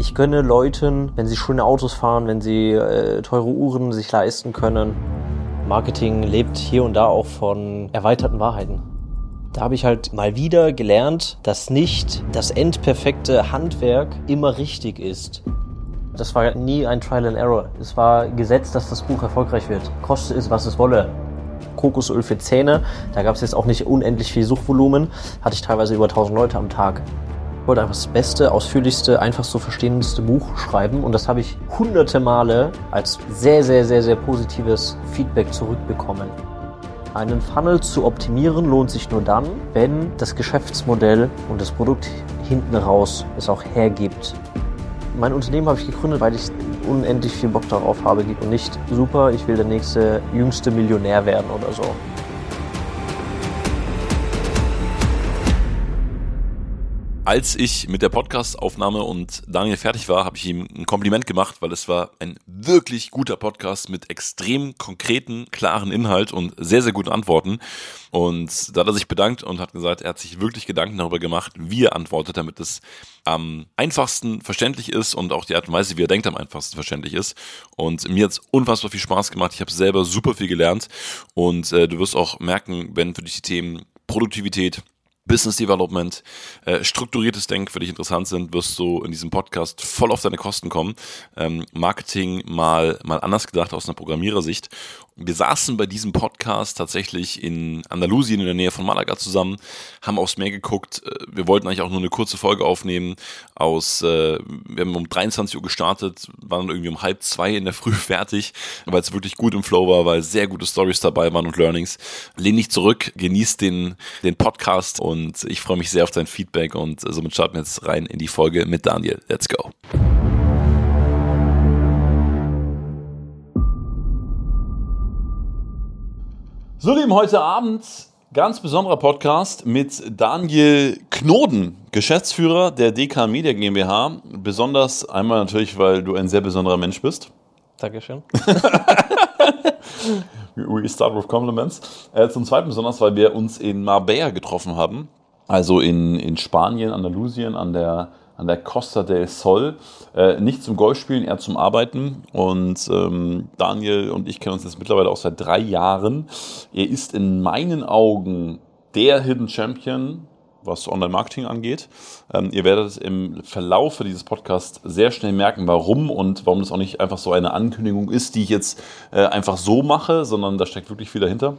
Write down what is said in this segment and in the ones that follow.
Ich gönne Leuten, wenn sie schöne Autos fahren, wenn sie äh, teure Uhren sich leisten können. Marketing lebt hier und da auch von erweiterten Wahrheiten. Da habe ich halt mal wieder gelernt, dass nicht das endperfekte Handwerk immer richtig ist. Das war nie ein Trial and Error. Es war gesetzt, dass das Buch erfolgreich wird. Koste es, was es wolle. Kokosöl für Zähne, da gab es jetzt auch nicht unendlich viel Suchvolumen, hatte ich teilweise über 1000 Leute am Tag. Wollte einfach das beste, ausführlichste, einfach so verstehendste Buch schreiben und das habe ich hunderte Male als sehr, sehr, sehr, sehr positives Feedback zurückbekommen. Einen Funnel zu optimieren lohnt sich nur dann, wenn das Geschäftsmodell und das Produkt hinten raus es auch hergibt. Mein Unternehmen habe ich gegründet, weil ich unendlich viel Bock darauf habe und nicht super, ich will der nächste jüngste Millionär werden oder so. Als ich mit der Podcast-Aufnahme und Daniel fertig war, habe ich ihm ein Kompliment gemacht, weil es war ein wirklich guter Podcast mit extrem konkreten, klaren Inhalt und sehr, sehr guten Antworten. Und da hat er sich bedankt und hat gesagt, er hat sich wirklich Gedanken darüber gemacht, wie er antwortet, damit es am einfachsten verständlich ist und auch die Art und Weise, wie er denkt, am einfachsten verständlich ist. Und mir hat es unfassbar viel Spaß gemacht. Ich habe selber super viel gelernt und äh, du wirst auch merken, wenn für dich die Themen Produktivität, Business Development, äh, strukturiertes Denken für dich interessant sind, wirst du in diesem Podcast voll auf deine Kosten kommen. Ähm, Marketing mal, mal anders gedacht aus einer Programmierersicht. Wir saßen bei diesem Podcast tatsächlich in Andalusien in der Nähe von Malaga zusammen, haben aufs Meer geguckt. Äh, wir wollten eigentlich auch nur eine kurze Folge aufnehmen. Aus, äh, wir haben um 23 Uhr gestartet, waren irgendwie um halb zwei in der Früh fertig, weil es wirklich gut im Flow war, weil sehr gute Stories dabei waren und Learnings. Lehn dich zurück, genieß den, den Podcast und ich freue mich sehr auf dein Feedback und somit starten wir jetzt rein in die Folge mit Daniel. Let's go. So, lieben, heute Abend ganz besonderer Podcast mit Daniel Knoden, Geschäftsführer der DK Media GmbH. Besonders einmal natürlich, weil du ein sehr besonderer Mensch bist. Dankeschön. We start with compliments. Äh, zum Zweiten besonders, weil wir uns in Marbella getroffen haben. Also in, in Spanien, Andalusien, an der an der Costa del Sol. Äh, nicht zum Golfspielen, eher zum Arbeiten. Und ähm, Daniel und ich kennen uns jetzt mittlerweile auch seit drei Jahren. Er ist in meinen Augen der Hidden Champion, was Online-Marketing angeht. Ähm, ihr werdet im Verlauf dieses Podcasts sehr schnell merken, warum und warum das auch nicht einfach so eine Ankündigung ist, die ich jetzt äh, einfach so mache, sondern da steckt wirklich viel dahinter.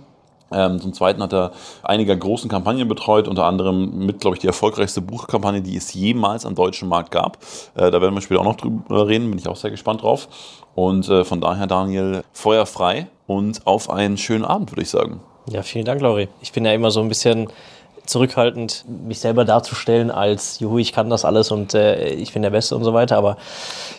Ähm, zum Zweiten hat er einige großen Kampagnen betreut, unter anderem mit, glaube ich, die erfolgreichste Buchkampagne, die es jemals am deutschen Markt gab. Äh, da werden wir später auch noch drüber reden, bin ich auch sehr gespannt drauf. Und äh, von daher, Daniel, feuerfrei und auf einen schönen Abend, würde ich sagen. Ja, vielen Dank, Lauri. Ich bin ja immer so ein bisschen zurückhaltend, mich selber darzustellen als, juhu, ich kann das alles und äh, ich bin der Beste und so weiter. Aber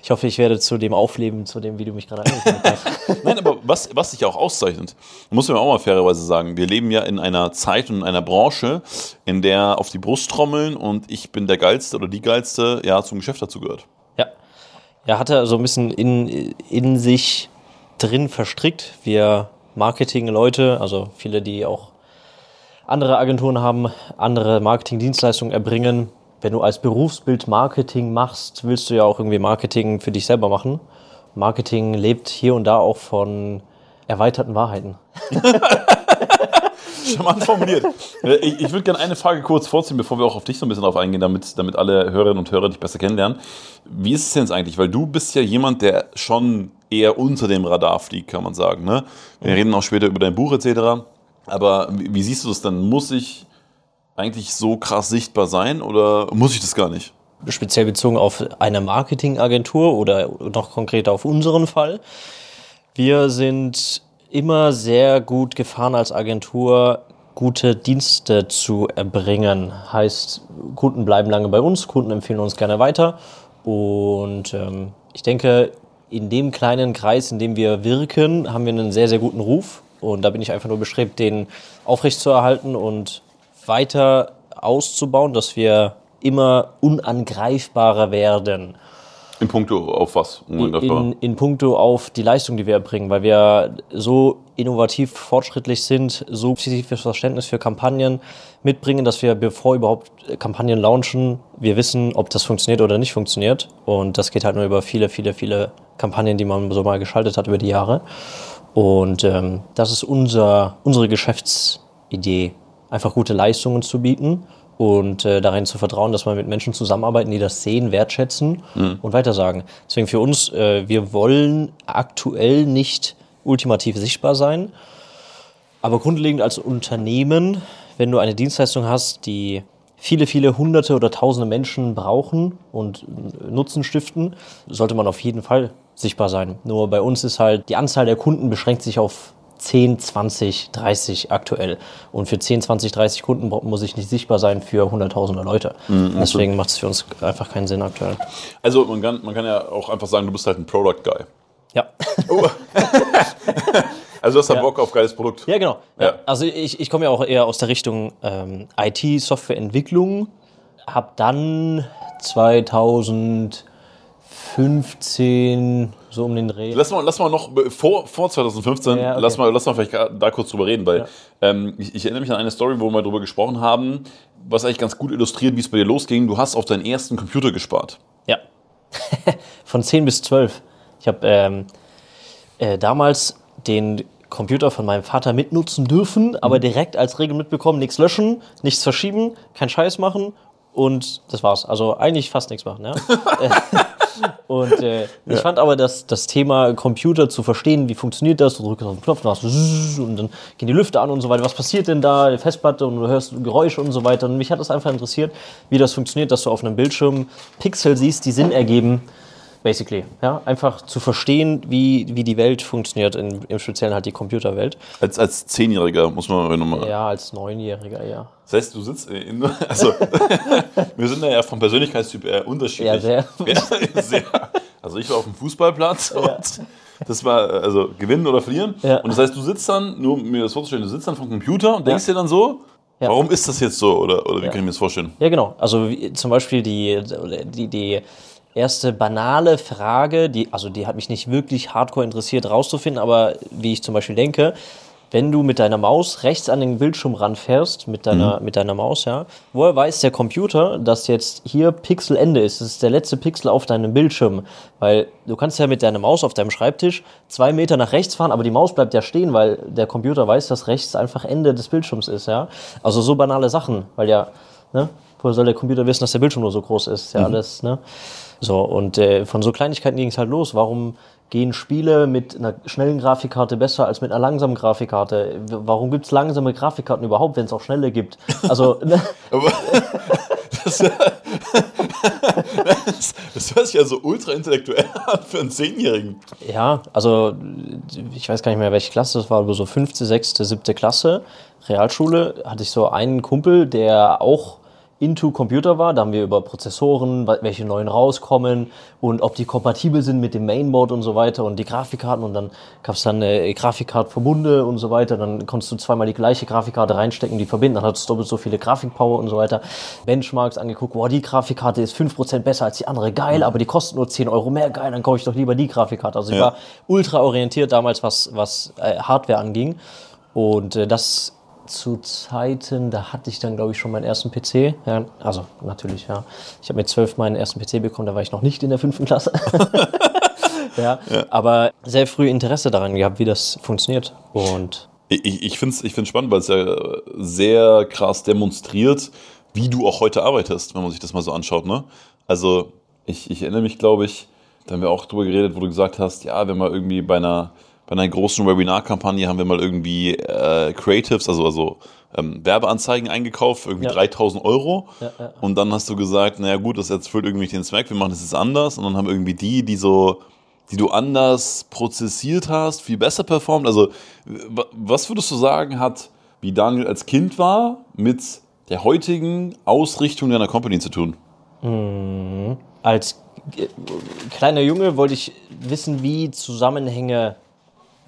ich hoffe, ich werde zu dem aufleben, zu dem, wie du mich gerade angekündigt hast. Nein, aber was, was sich auch auszeichnet, muss man auch mal fairerweise sagen, wir leben ja in einer Zeit und in einer Branche, in der auf die Brust trommeln und ich bin der Geilste oder die Geilste, ja, zum Geschäft dazu gehört. Ja. Ja, hat er so ein bisschen in, in sich drin verstrickt. Wir Marketing-Leute, also viele, die auch andere Agenturen haben andere Marketingdienstleistungen erbringen. Wenn du als Berufsbild Marketing machst, willst du ja auch irgendwie Marketing für dich selber machen. Marketing lebt hier und da auch von erweiterten Wahrheiten. Charmant formuliert. Äh, ich, ich würde gerne eine Frage kurz vorziehen, bevor wir auch auf dich so ein bisschen drauf eingehen, damit, damit alle Hörerinnen und Hörer dich besser kennenlernen. Wie ist es denn jetzt eigentlich? Weil du bist ja jemand, der schon eher unter dem Radar fliegt, kann man sagen. Ne? Wir reden auch später über dein Buch etc. Aber wie, siehst du das dann? Muss ich eigentlich so krass sichtbar sein oder muss ich das gar nicht? Speziell bezogen auf eine Marketingagentur oder noch konkreter auf unseren Fall. Wir sind immer sehr gut gefahren als Agentur, gute Dienste zu erbringen. Heißt, Kunden bleiben lange bei uns, Kunden empfehlen uns gerne weiter. Und ähm, ich denke, in dem kleinen Kreis, in dem wir wirken, haben wir einen sehr, sehr guten Ruf. Und da bin ich einfach nur bestrebt, den aufrechtzuerhalten und weiter auszubauen, dass wir immer unangreifbarer werden. In puncto auf was? In, in puncto auf die Leistung, die wir erbringen, weil wir so innovativ fortschrittlich sind, so spezifisches Verständnis für Kampagnen mitbringen, dass wir, bevor überhaupt Kampagnen launchen, wir wissen, ob das funktioniert oder nicht funktioniert. Und das geht halt nur über viele, viele, viele Kampagnen, die man so mal geschaltet hat über die Jahre. Und ähm, das ist unser, unsere Geschäftsidee, einfach gute Leistungen zu bieten und äh, darin zu vertrauen, dass wir mit Menschen zusammenarbeiten, die das sehen, wertschätzen mhm. und weitersagen. Deswegen für uns, äh, wir wollen aktuell nicht ultimativ sichtbar sein, aber grundlegend als Unternehmen, wenn du eine Dienstleistung hast, die viele, viele hunderte oder tausende Menschen brauchen und Nutzen stiften, sollte man auf jeden Fall sichtbar sein. Nur bei uns ist halt die Anzahl der Kunden beschränkt sich auf 10, 20, 30 aktuell. Und für 10, 20, 30 Kunden muss ich nicht sichtbar sein für hunderttausende Leute. Mhm, Deswegen macht es für uns einfach keinen Sinn aktuell. Also man kann, man kann ja auch einfach sagen, du bist halt ein Product Guy. Ja. Oh. also du hast da ja. Bock auf geiles Produkt. Ja, genau. Ja. Also ich, ich komme ja auch eher aus der Richtung ähm, IT, Softwareentwicklung. Hab dann 2015 so um den Dreh. Lass mal, lass mal noch vor, vor 2015, ja, okay. lass, mal, lass mal vielleicht da kurz drüber reden, weil ja. ähm, ich, ich, erinnere mich an eine Story, wo wir darüber gesprochen haben, was eigentlich ganz gut illustriert, wie es bei dir losging. Du hast auf deinen ersten Computer gespart. Ja. von 10 bis 12. Ich habe ähm, äh, damals den Computer von meinem Vater mitnutzen dürfen, aber mhm. direkt als Regel mitbekommen, nichts löschen, nichts verschieben, keinen Scheiß machen und das war's. Also eigentlich fast nichts machen. Ja? und äh, ich fand aber das, das Thema Computer zu verstehen, wie funktioniert das, du drückst auf den Knopf, dann hast du und dann gehen die Lüfte an und so weiter. Was passiert denn da? Die Festplatte und du hörst Geräusche und so weiter. Und mich hat das einfach interessiert, wie das funktioniert, dass du auf einem Bildschirm Pixel siehst, die Sinn ergeben basically. Ja? Einfach zu verstehen, wie, wie die Welt funktioniert, in, im Speziellen halt die Computerwelt. Als, als Zehnjähriger muss man nochmal. Ja, als Neunjähriger, ja. Das heißt, du sitzt in. Also, wir sind ja vom Persönlichkeitstyp eher unterschiedlich. Ja, sehr. Ja, sehr. Also, ich war auf dem Fußballplatz ja. und das war also gewinnen oder verlieren. Ja. Und das heißt, du sitzt dann, nur mir das vorzustellen, du sitzt dann vom Computer und denkst dir dann so, ja. Warum ist das jetzt so? Oder, oder wie ja. kann ich mir das vorstellen? Ja, genau. Also wie, zum Beispiel die, die, die erste banale Frage, die, also die hat mich nicht wirklich hardcore interessiert rauszufinden, aber wie ich zum Beispiel denke, wenn du mit deiner Maus rechts an den Bildschirm ranfährst, mit deiner, mhm. mit deiner Maus, ja, woher weiß der Computer, dass jetzt hier Pixelende ist? Das ist der letzte Pixel auf deinem Bildschirm. Weil du kannst ja mit deiner Maus auf deinem Schreibtisch zwei Meter nach rechts fahren, aber die Maus bleibt ja stehen, weil der Computer weiß, dass rechts einfach Ende des Bildschirms ist, ja. Also so banale Sachen, weil ja, ne, woher soll der Computer wissen, dass der Bildschirm nur so groß ist? Ja, mhm. alles, ne. So, und äh, von so Kleinigkeiten ging es halt los. Warum gehen Spiele mit einer schnellen Grafikkarte besser als mit einer langsamen Grafikkarte? Warum gibt es langsame Grafikkarten überhaupt, wenn es auch schnelle gibt? Also. Ne? das, das, das hört sich ja so ultra intellektuell an für einen Zehnjährigen. Ja, also ich weiß gar nicht mehr, welche Klasse das war, aber so fünfte, sechste, siebte Klasse, Realschule, hatte ich so einen Kumpel, der auch into Computer war. Da haben wir über Prozessoren, welche neuen rauskommen und ob die kompatibel sind mit dem Mainboard und so weiter und die Grafikkarten und dann gab es dann eine Grafikkartverbunde und so weiter. Dann konntest du zweimal die gleiche Grafikkarte reinstecken, die verbinden, dann hattest du doppelt so viele Grafikpower und so weiter. Benchmarks angeguckt, boah, die Grafikkarte ist 5% besser als die andere, geil, aber die kostet nur 10 Euro mehr, geil, dann kaufe ich doch lieber die Grafikkarte. Also ich ja. war ultra orientiert damals, was, was äh, Hardware anging. Und äh, das zu Zeiten, da hatte ich dann, glaube ich, schon meinen ersten PC. Ja, also natürlich, ja. Ich habe mit zwölf meinen ersten PC bekommen, da war ich noch nicht in der fünften Klasse. ja, ja, aber sehr früh Interesse daran gehabt, wie das funktioniert. Und ich, ich finde es ich find's spannend, weil es ja sehr krass demonstriert, wie du auch heute arbeitest, wenn man sich das mal so anschaut. Ne? Also ich, ich erinnere mich, glaube ich, da haben wir auch drüber geredet, wo du gesagt hast, ja, wenn man irgendwie bei einer bei einer großen Webinar-Kampagne haben wir mal irgendwie äh, Creatives, also, also ähm, Werbeanzeigen eingekauft, irgendwie ja. 3000 Euro. Ja, ja. Und dann hast du gesagt, naja gut, das erfüllt irgendwie den Zweck, wir machen das jetzt anders. Und dann haben irgendwie die, die so, die du anders prozessiert hast, viel besser performt. Also was würdest du sagen, hat, wie Daniel als Kind war, mit der heutigen Ausrichtung deiner Company zu tun? Mhm. Als kleiner Junge wollte ich wissen, wie Zusammenhänge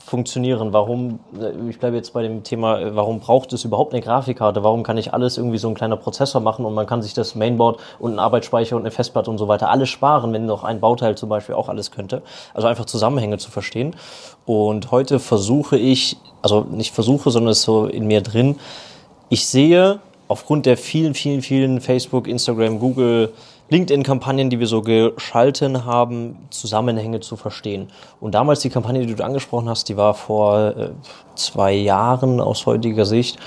funktionieren? Warum, äh, ich bleibe jetzt bei dem Thema, äh, warum braucht es überhaupt eine Grafikkarte? Warum kann ich alles irgendwie so ein kleiner Prozessor machen und man kann sich das Mainboard und einen Arbeitsspeicher und eine Festplatte und so weiter alles sparen, wenn noch ein Bauteil zum Beispiel auch alles könnte? Also einfach Zusammenhänge zu verstehen. Und heute versuche ich, also nicht versuche, sondern es ist so in mir drin, ich sehe aufgrund der vielen, vielen, vielen Facebook, Instagram, Google, LinkedIn-Kampagnen, die wir so geschalten haben, Zusammenhänge zu verstehen. Und damals die Kampagne, die du angesprochen hast, die war vor äh, zwei Jahren aus heutiger Sicht.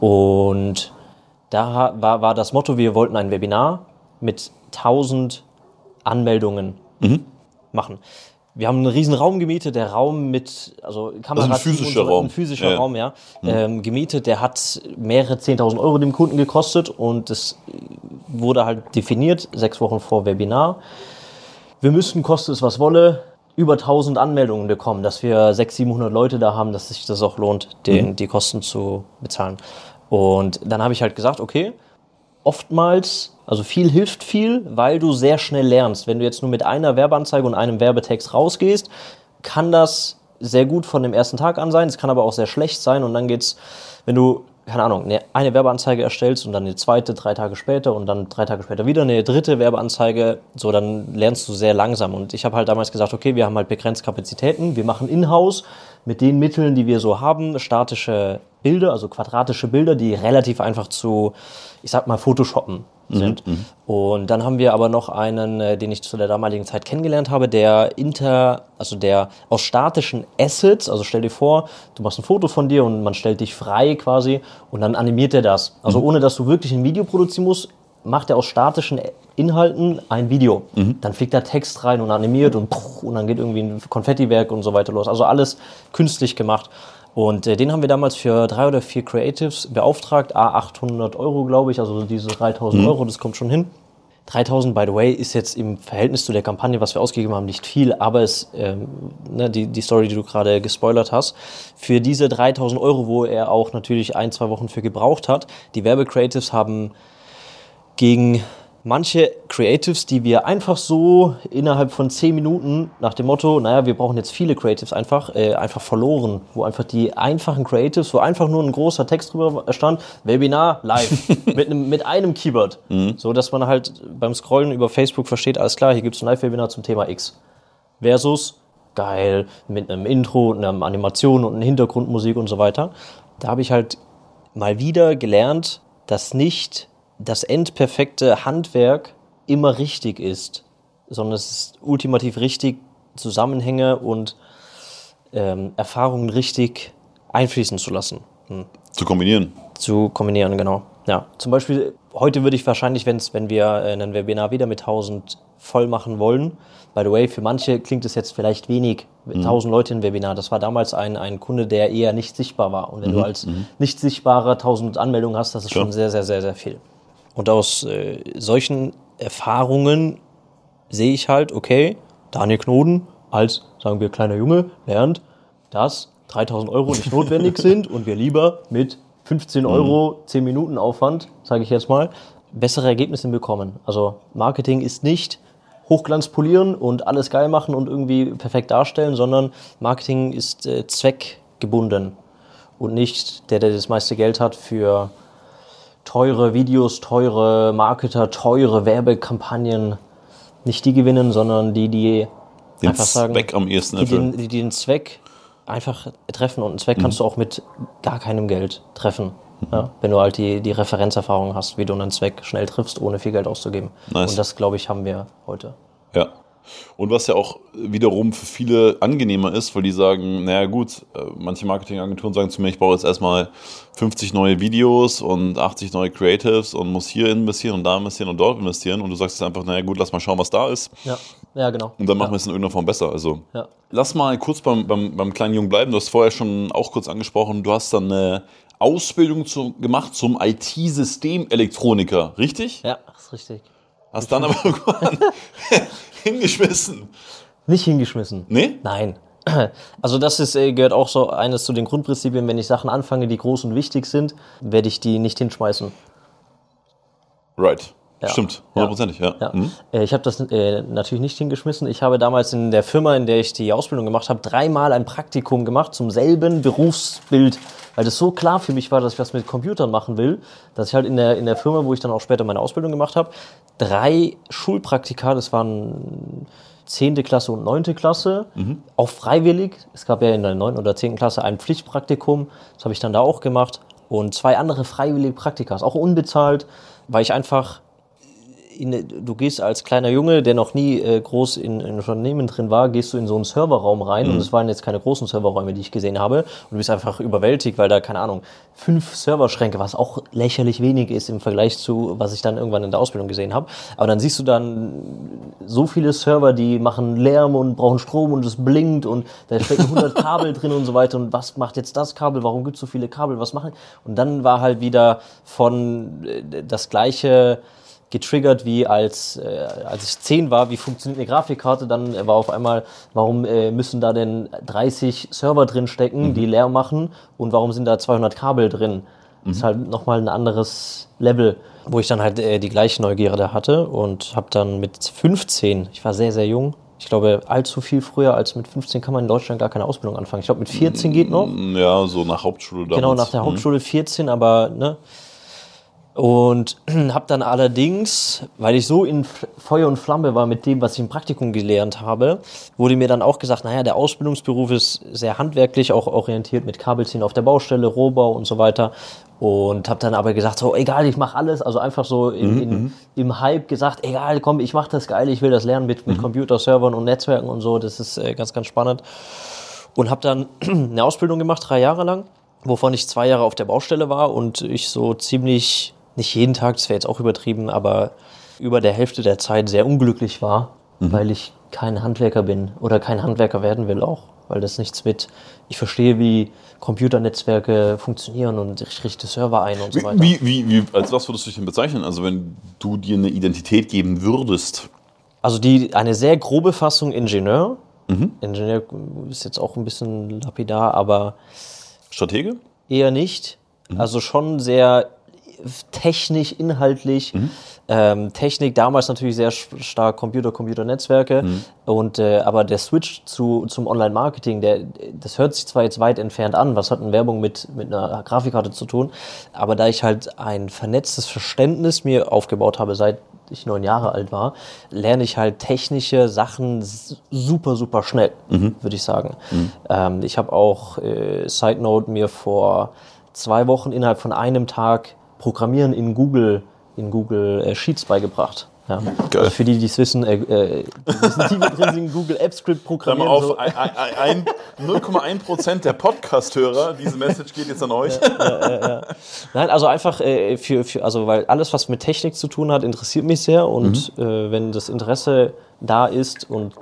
Und da war, war das Motto, wir wollten ein Webinar mit 1000 Anmeldungen mhm. machen wir haben einen riesen Raum gemietet, der Raum mit, also Kamera, also ein physischer Raum, ein physischer ja. Raum, ja, mhm. ähm, gemietet, der hat mehrere 10.000 Euro dem Kunden gekostet und das wurde halt definiert, sechs Wochen vor Webinar. Wir müssten, koste es was wolle, über 1000 Anmeldungen bekommen, dass wir 600, 700 Leute da haben, dass sich das auch lohnt, den, mhm. die Kosten zu bezahlen. Und dann habe ich halt gesagt, okay, oftmals, also viel hilft viel, weil du sehr schnell lernst. Wenn du jetzt nur mit einer Werbeanzeige und einem Werbetext rausgehst, kann das sehr gut von dem ersten Tag an sein. Es kann aber auch sehr schlecht sein und dann geht's, wenn du keine Ahnung, eine Werbeanzeige erstellst und dann eine zweite drei Tage später und dann drei Tage später wieder eine dritte Werbeanzeige, so dann lernst du sehr langsam. Und ich habe halt damals gesagt, okay, wir haben halt begrenzt Kapazitäten, wir machen in-house mit den Mitteln, die wir so haben, statische Bilder, also quadratische Bilder, die relativ einfach zu, ich sag mal, Photoshoppen mhm, sind. Mhm, und dann haben wir aber noch einen, äh, den ich zu der damaligen Zeit kennengelernt habe, der inter, also der aus statischen Assets, also stell dir vor, du machst ein Foto von dir und man stellt dich frei quasi und dann animiert er das. Also mhm. ohne dass du wirklich ein Video produzieren musst, macht er aus statischen Inhalten ein Video. Mhm. Dann fliegt da Text rein und animiert und, und dann geht irgendwie ein Konfettiwerk und so weiter los. Also alles künstlich gemacht. Und äh, den haben wir damals für drei oder vier Creatives beauftragt, a 800 Euro, glaube ich, also diese 3000 mhm. Euro, das kommt schon hin. 3000, by the way, ist jetzt im Verhältnis zu der Kampagne, was wir ausgegeben haben, nicht viel, aber es, ähm, ne, die, die Story, die du gerade gespoilert hast, für diese 3000 Euro, wo er auch natürlich ein, zwei Wochen für gebraucht hat, die Werbecreatives haben gegen manche Creatives, die wir einfach so innerhalb von zehn Minuten nach dem Motto, naja, wir brauchen jetzt viele Creatives einfach, äh, einfach verloren, wo einfach die einfachen Creatives, wo einfach nur ein großer Text drüber stand, Webinar live mit, einem, mit einem Keyword, mhm. so dass man halt beim Scrollen über Facebook versteht, alles klar, hier gibt es ein Live-Webinar zum Thema X versus geil mit einem Intro, einer Animation und einer Hintergrundmusik und so weiter. Da habe ich halt mal wieder gelernt, dass nicht das endperfekte Handwerk immer richtig ist, sondern es ist ultimativ richtig, Zusammenhänge und ähm, Erfahrungen richtig einfließen zu lassen. Hm. Zu kombinieren. Zu kombinieren, genau. Ja, zum Beispiel, heute würde ich wahrscheinlich, wenn's, wenn wir ein Webinar wieder mit 1000 voll machen wollen, by the way, für manche klingt es jetzt vielleicht wenig, mit mhm. 1000 Leute im Webinar. Das war damals ein, ein Kunde, der eher nicht sichtbar war. Und wenn mhm. du als mhm. nicht sichtbarer 1000 Anmeldungen hast, das ist Klar. schon sehr, sehr, sehr, sehr viel. Und aus äh, solchen Erfahrungen sehe ich halt, okay, Daniel Knoden als, sagen wir, kleiner Junge lernt, dass 3000 Euro nicht notwendig sind und wir lieber mit 15 Euro, 10 Minuten Aufwand, sage ich jetzt mal, bessere Ergebnisse bekommen. Also Marketing ist nicht Hochglanz polieren und alles geil machen und irgendwie perfekt darstellen, sondern Marketing ist äh, zweckgebunden und nicht der, der das meiste Geld hat für teure Videos, teure Marketer, teure Werbekampagnen nicht die gewinnen, sondern die, die den einfach sagen, Zweck am ehesten die den, die den Zweck einfach treffen. Und einen Zweck mhm. kannst du auch mit gar keinem Geld treffen. Mhm. Ja, wenn du halt die, die Referenzerfahrung hast, wie du einen Zweck schnell triffst, ohne viel Geld auszugeben. Nice. Und das, glaube ich, haben wir heute. Ja. Und was ja auch wiederum für viele angenehmer ist, weil die sagen, naja gut, äh, manche Marketingagenturen sagen zu mir, ich brauche jetzt erstmal 50 neue Videos und 80 neue Creatives und muss hier investieren und da investieren und dort investieren. Und du sagst jetzt einfach, naja gut, lass mal schauen, was da ist. Ja, ja genau. Und dann machen ja. wir es in irgendeiner Form besser. Also ja. lass mal kurz beim, beim, beim kleinen Jungen bleiben. Du hast vorher schon auch kurz angesprochen, du hast dann eine Ausbildung zu, gemacht zum IT-Systemelektroniker, richtig? Ja, das ist richtig. Hast dann aber irgendwann hingeschmissen. Nicht hingeschmissen. Nee? Nein. Also das ist, äh, gehört auch so eines zu den Grundprinzipien, wenn ich Sachen anfange, die groß und wichtig sind, werde ich die nicht hinschmeißen. Right. Stimmt, hundertprozentig, ja. ja. Mhm. Äh, ich habe das äh, natürlich nicht hingeschmissen. Ich habe damals in der Firma, in der ich die Ausbildung gemacht habe, dreimal ein Praktikum gemacht zum selben Berufsbild, weil das so klar für mich war, dass ich was mit Computern machen will, dass ich halt in der, in der Firma, wo ich dann auch später meine Ausbildung gemacht habe, drei Schulpraktika, das waren 10. Klasse und 9. Klasse, mhm. auch freiwillig. Es gab ja in der 9. oder 10. Klasse ein Pflichtpraktikum, das habe ich dann da auch gemacht. Und zwei andere freiwillige Praktika, auch unbezahlt, weil ich einfach in, du gehst als kleiner Junge, der noch nie äh, groß in, in Unternehmen drin war, gehst du in so einen Serverraum rein mhm. und es waren jetzt keine großen Serverräume, die ich gesehen habe und du bist einfach überwältigt, weil da, keine Ahnung, fünf Serverschränke, was auch lächerlich wenig ist im Vergleich zu, was ich dann irgendwann in der Ausbildung gesehen habe. Aber dann siehst du dann so viele Server, die machen Lärm und brauchen Strom und es blinkt und da stecken 100 Kabel drin und so weiter und was macht jetzt das Kabel, warum gibt es so viele Kabel, was machen? Und dann war halt wieder von äh, das gleiche getriggert, wie als, äh, als ich 10 war, wie funktioniert eine Grafikkarte, dann war auf einmal, warum äh, müssen da denn 30 Server drin stecken, mhm. die leer machen und warum sind da 200 Kabel drin? Mhm. Das ist halt nochmal ein anderes Level, wo ich dann halt äh, die gleiche Neugierde hatte und habe dann mit 15, ich war sehr, sehr jung, ich glaube, allzu viel früher als mit 15 kann man in Deutschland gar keine Ausbildung anfangen. Ich glaube, mit 14 geht noch. Ja, so nach Hauptschule damals. Genau, nach der mhm. Hauptschule 14, aber ne, und habe dann allerdings, weil ich so in Feuer und Flamme war mit dem, was ich im Praktikum gelernt habe, wurde mir dann auch gesagt, naja, der Ausbildungsberuf ist sehr handwerklich, auch orientiert mit Kabelziehen auf der Baustelle, Rohbau und so weiter. Und habe dann aber gesagt, so egal, ich mache alles, also einfach so in, mhm, in, mhm. im Hype gesagt, egal, komm, ich mache das geil, ich will das lernen mit, mit mhm. Computerservern und Netzwerken und so, das ist äh, ganz, ganz spannend. Und habe dann eine Ausbildung gemacht, drei Jahre lang, wovon ich zwei Jahre auf der Baustelle war und ich so ziemlich nicht jeden Tag, das wäre jetzt auch übertrieben, aber über der Hälfte der Zeit sehr unglücklich war, mhm. weil ich kein Handwerker bin oder kein Handwerker werden will auch, weil das nichts mit, ich verstehe, wie Computernetzwerke funktionieren und ich richte Server ein und so weiter. Wie, wie, wie, als was würdest du dich denn bezeichnen? Also wenn du dir eine Identität geben würdest? Also die, eine sehr grobe Fassung Ingenieur. Mhm. Ingenieur ist jetzt auch ein bisschen lapidar, aber... Stratege? Eher nicht. Mhm. Also schon sehr technisch, inhaltlich. Mhm. Ähm, Technik damals natürlich sehr stark Computer, Computernetzwerke mhm. und äh, aber der Switch zu, zum Online-Marketing, das hört sich zwar jetzt weit entfernt an, was hat eine Werbung mit mit einer Grafikkarte zu tun, aber da ich halt ein vernetztes Verständnis mir aufgebaut habe seit ich neun Jahre alt war, lerne ich halt technische Sachen super super schnell, mhm. würde ich sagen. Mhm. Ähm, ich habe auch äh, Side Note mir vor zwei Wochen innerhalb von einem Tag Programmieren in Google, in Google äh, Sheets beigebracht. Ja. Also für die, die es wissen, äh, äh, die tiefer drin sind, Google App Script programmieren. auf, so. 0,1% der Podcast-Hörer, diese Message geht jetzt an euch. Ja, ja, ja, Nein, also einfach äh, für, für, also weil alles, was mit Technik zu tun hat, interessiert mich sehr und mhm. äh, wenn das Interesse da ist und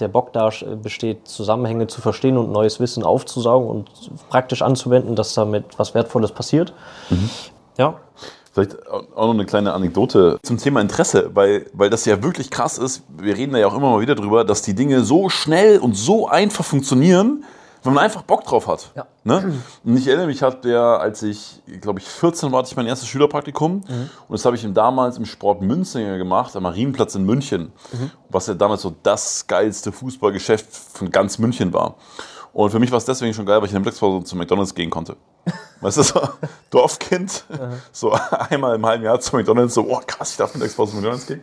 der Bock da besteht, Zusammenhänge zu verstehen und neues Wissen aufzusaugen und praktisch anzuwenden, dass damit was Wertvolles passiert, mhm. Ja. Vielleicht auch noch eine kleine Anekdote zum Thema Interesse, weil, weil das ja wirklich krass ist. Wir reden da ja auch immer mal wieder drüber, dass die Dinge so schnell und so einfach funktionieren, wenn man einfach Bock drauf hat. Ja. Ne? Und ich erinnere mich, hat der, als ich, glaube ich, 14 war, hatte ich mein erstes Schülerpraktikum. Mhm. Und das habe ich damals im Sport Münzinger gemacht, am Marienplatz in München. Mhm. Was ja damals so das geilste Fußballgeschäft von ganz München war. Und für mich war es deswegen schon geil, weil ich in der Mittagspause zu McDonalds gehen konnte. Weißt du, so Dorfkind, so einmal im halben Jahr zu McDonalds, so, oh krass, ich darf Mittagspause zu McDonalds gehen.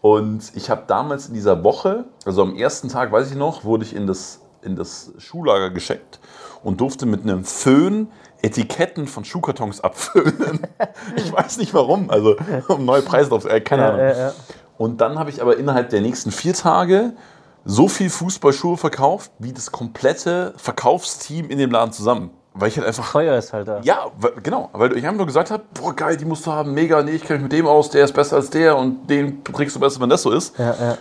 Und ich habe damals in dieser Woche, also am ersten Tag, weiß ich noch, wurde ich in das, in das Schuhlager geschickt und durfte mit einem Föhn Etiketten von Schuhkartons abfüllen. ich weiß nicht warum, also um neue Preise drauf, äh, keine Ahnung. Ja, ja, ja. Und dann habe ich aber innerhalb der nächsten vier Tage so viel Fußballschuhe verkauft, wie das komplette Verkaufsteam in dem Laden zusammen. Weil ich halt einfach. Teuer ist halt da. Ja, genau. Weil ich einfach nur gesagt habe: Boah, geil, die musst du haben, mega, nee, ich kenne mich mit dem aus, der ist besser als der und den trägst du besser, wenn das so ist. Ja, ja.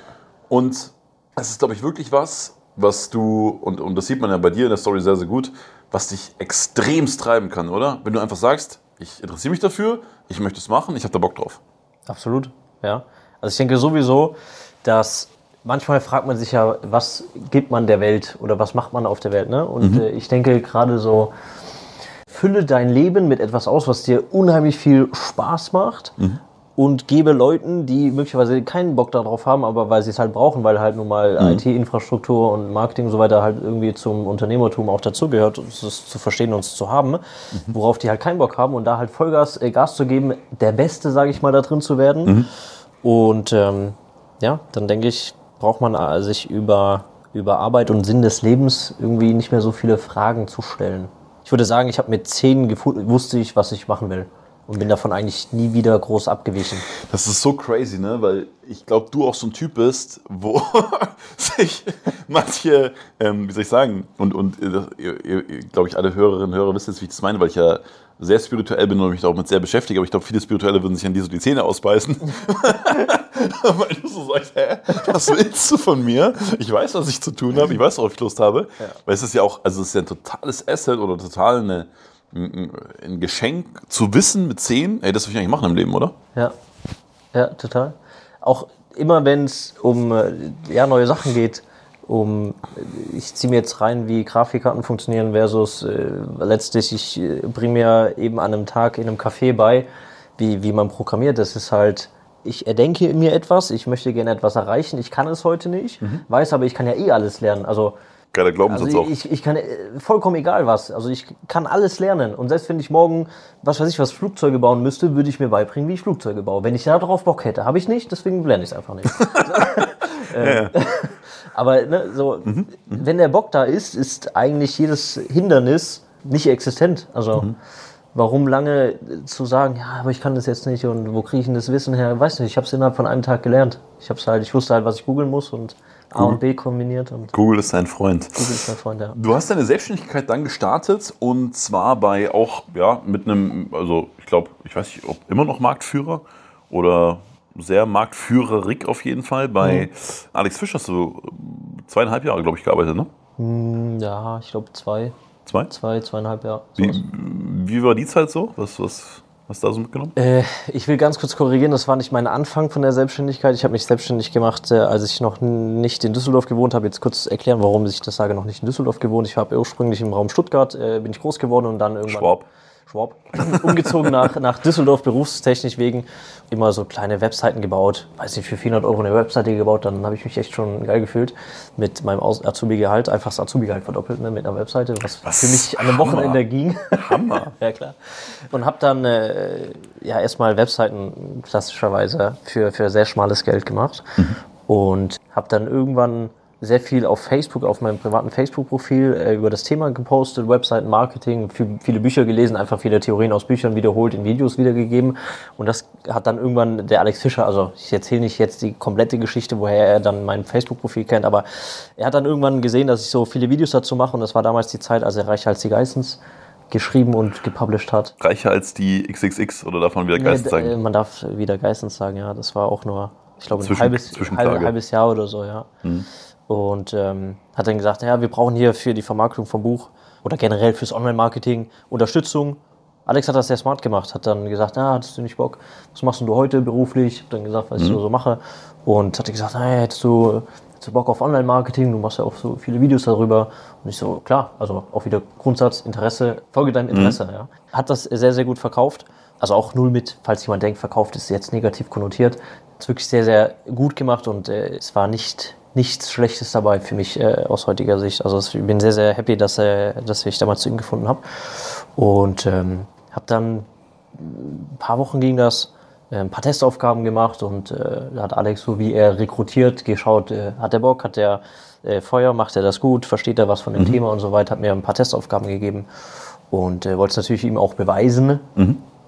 Und es ist, glaube ich, wirklich was, was du, und, und das sieht man ja bei dir in der Story sehr, sehr gut, was dich extremst treiben kann, oder? Wenn du einfach sagst: Ich interessiere mich dafür, ich möchte es machen, ich habe da Bock drauf. Absolut, ja. Also ich denke sowieso, dass manchmal fragt man sich ja, was gibt man der Welt oder was macht man auf der Welt. Ne? Und mhm. äh, ich denke gerade so, fülle dein Leben mit etwas aus, was dir unheimlich viel Spaß macht. Mhm. und gebe Leuten, die möglicherweise keinen Bock darauf haben, aber weil sie es halt brauchen, weil halt nun mal Mhm. IT-Infrastruktur und Marketing und so weiter halt irgendwie zum Unternehmertum auch dazugehört, es zu verstehen und es zu haben, Mhm. worauf die halt keinen Bock haben und da halt Vollgas äh, Gas zu geben, der Beste, sage ich mal, da drin zu werden. Mhm. Und ähm, ja, dann denke ich, braucht man äh, sich über, über Arbeit und Sinn des Lebens irgendwie nicht mehr so viele Fragen zu stellen. Ich würde sagen, ich habe mit zehn wusste ich, was ich machen will. Und bin davon eigentlich nie wieder groß abgewichen. Das ist so crazy, ne? Weil ich glaube, du auch so ein Typ bist, wo sich manche, ähm, wie soll ich sagen, und, und äh, glaube ich, alle Hörerinnen und Hörer wissen jetzt, wie ich das meine, weil ich ja sehr spirituell bin und mich damit sehr beschäftige, aber ich glaube, viele Spirituelle würden sich an dir so die Zähne ausbeißen. weil du so sagst, hä, was willst du von mir? Ich weiß, was ich zu tun habe, ich weiß, worauf ich Lust habe. Weil es ist ja auch, also es ist ja ein totales Asset oder total eine, ein Geschenk zu wissen mit zehn, ey, das will ich eigentlich machen im Leben, oder? Ja, ja, total. Auch immer, wenn es um äh, ja, neue Sachen geht, um, äh, ich ziehe mir jetzt rein, wie Grafikkarten funktionieren versus äh, letztlich, ich äh, bringe mir eben an einem Tag in einem Café bei, wie, wie man programmiert. Das ist halt, ich erdenke mir etwas, ich möchte gerne etwas erreichen, ich kann es heute nicht, weiß aber, ich kann ja eh alles lernen. Also Geiler Glaubenssatz also auch. ich, ich kann äh, vollkommen egal was. Also ich kann alles lernen. Und selbst wenn ich morgen, was weiß ich, was Flugzeuge bauen müsste, würde ich mir beibringen, wie ich Flugzeuge baue. Wenn ich darauf Bock hätte, habe ich nicht, deswegen lerne ich es einfach nicht. äh, aber ne, so, Mhm, wenn der Bock da ist, ist eigentlich jedes Hindernis nicht existent. Also Mhm. warum lange zu sagen, ja, aber ich kann das jetzt nicht und wo kriege ich denn das Wissen her? Weiß nicht. Ich habe es innerhalb von einem Tag gelernt. Ich habe halt, ich wusste halt, was ich googeln muss und A und B kombiniert und Google ist dein Freund. Google ist mein Freund, ja. Du hast deine Selbstständigkeit dann gestartet und zwar bei auch, ja, mit einem, also ich glaube, ich weiß nicht, ob immer noch Marktführer oder sehr marktführerig auf jeden Fall. Bei Alex Fisch hast du zweieinhalb Jahre, glaube ich, gearbeitet, ne? Ja, ich glaube zwei, Zwei? zwei, zweieinhalb Jahre. Wie, wie war die Zeit so? Was, was hast du da so mitgenommen? Äh, ich will ganz kurz korrigieren, das war nicht mein Anfang von der Selbstständigkeit. Ich habe mich selbstständig gemacht, äh, als ich noch nicht in Düsseldorf gewohnt habe. Jetzt kurz erklären, warum ich das sage, noch nicht in Düsseldorf gewohnt. Ich habe ursprünglich im Raum Stuttgart, äh, bin ich groß geworden und dann irgendwann... Schwab. Schwab. Umgezogen nach, nach Düsseldorf, berufstechnisch wegen. Immer so kleine Webseiten gebaut. Weiß nicht, für 400 Euro eine Webseite gebaut. Dann habe ich mich echt schon geil gefühlt. Mit meinem Azubi-Gehalt. Einfach das Azubi-Gehalt verdoppelt ne, mit einer Webseite. Was, Was? für mich an einem Hammer. Wochenende ging. Hammer. ja, klar. Und habe dann äh, ja erstmal Webseiten klassischerweise für, für sehr schmales Geld gemacht. Und habe dann irgendwann sehr viel auf Facebook, auf meinem privaten Facebook-Profil äh, über das Thema gepostet, Webseiten-Marketing, viel- viele Bücher gelesen, einfach viele Theorien aus Büchern wiederholt, in Videos wiedergegeben. Und das hat dann irgendwann der Alex Fischer, also ich erzähle nicht jetzt die komplette Geschichte, woher er dann mein Facebook-Profil kennt, aber er hat dann irgendwann gesehen, dass ich so viele Videos dazu mache und das war damals die Zeit, als er Reicher als die Geissens geschrieben und gepublished hat. Reicher als die XXX oder davon wieder Nee, Geist d- äh, man darf wieder Geissens sagen, ja. Das war auch nur, ich glaube, ein halbes, halbes Jahr oder so, ja. Und ähm, hat dann gesagt, ja, wir brauchen hier für die Vermarktung vom Buch oder generell fürs Online-Marketing Unterstützung. Alex hat das sehr smart gemacht, hat dann gesagt, ja, hattest du nicht Bock, was machst du heute beruflich? Hab dann gesagt, was ich so, mache. Und hat gesagt, hey, hättest du, hättest du Bock auf Online-Marketing? Du machst ja auch so viele Videos darüber. Und ich so, klar, also auch wieder Grundsatz, Interesse, folge deinem Interesse. Ja. Hat das sehr, sehr gut verkauft. Also auch null mit, falls jemand denkt, verkauft ist jetzt negativ konnotiert. Hat es wirklich sehr, sehr gut gemacht und äh, es war nicht nichts Schlechtes dabei für mich äh, aus heutiger Sicht. Also ich bin sehr, sehr happy, dass, äh, dass ich damals zu ihm gefunden habe. Und ähm, habe dann ein paar Wochen ging das, äh, ein paar Testaufgaben gemacht und äh, da hat Alex so wie er rekrutiert, geschaut, äh, hat er Bock, hat er äh, Feuer, macht er das gut, versteht er was von dem Thema und so weiter, hat mir ein paar Testaufgaben gegeben und äh, wollte es natürlich ihm auch beweisen,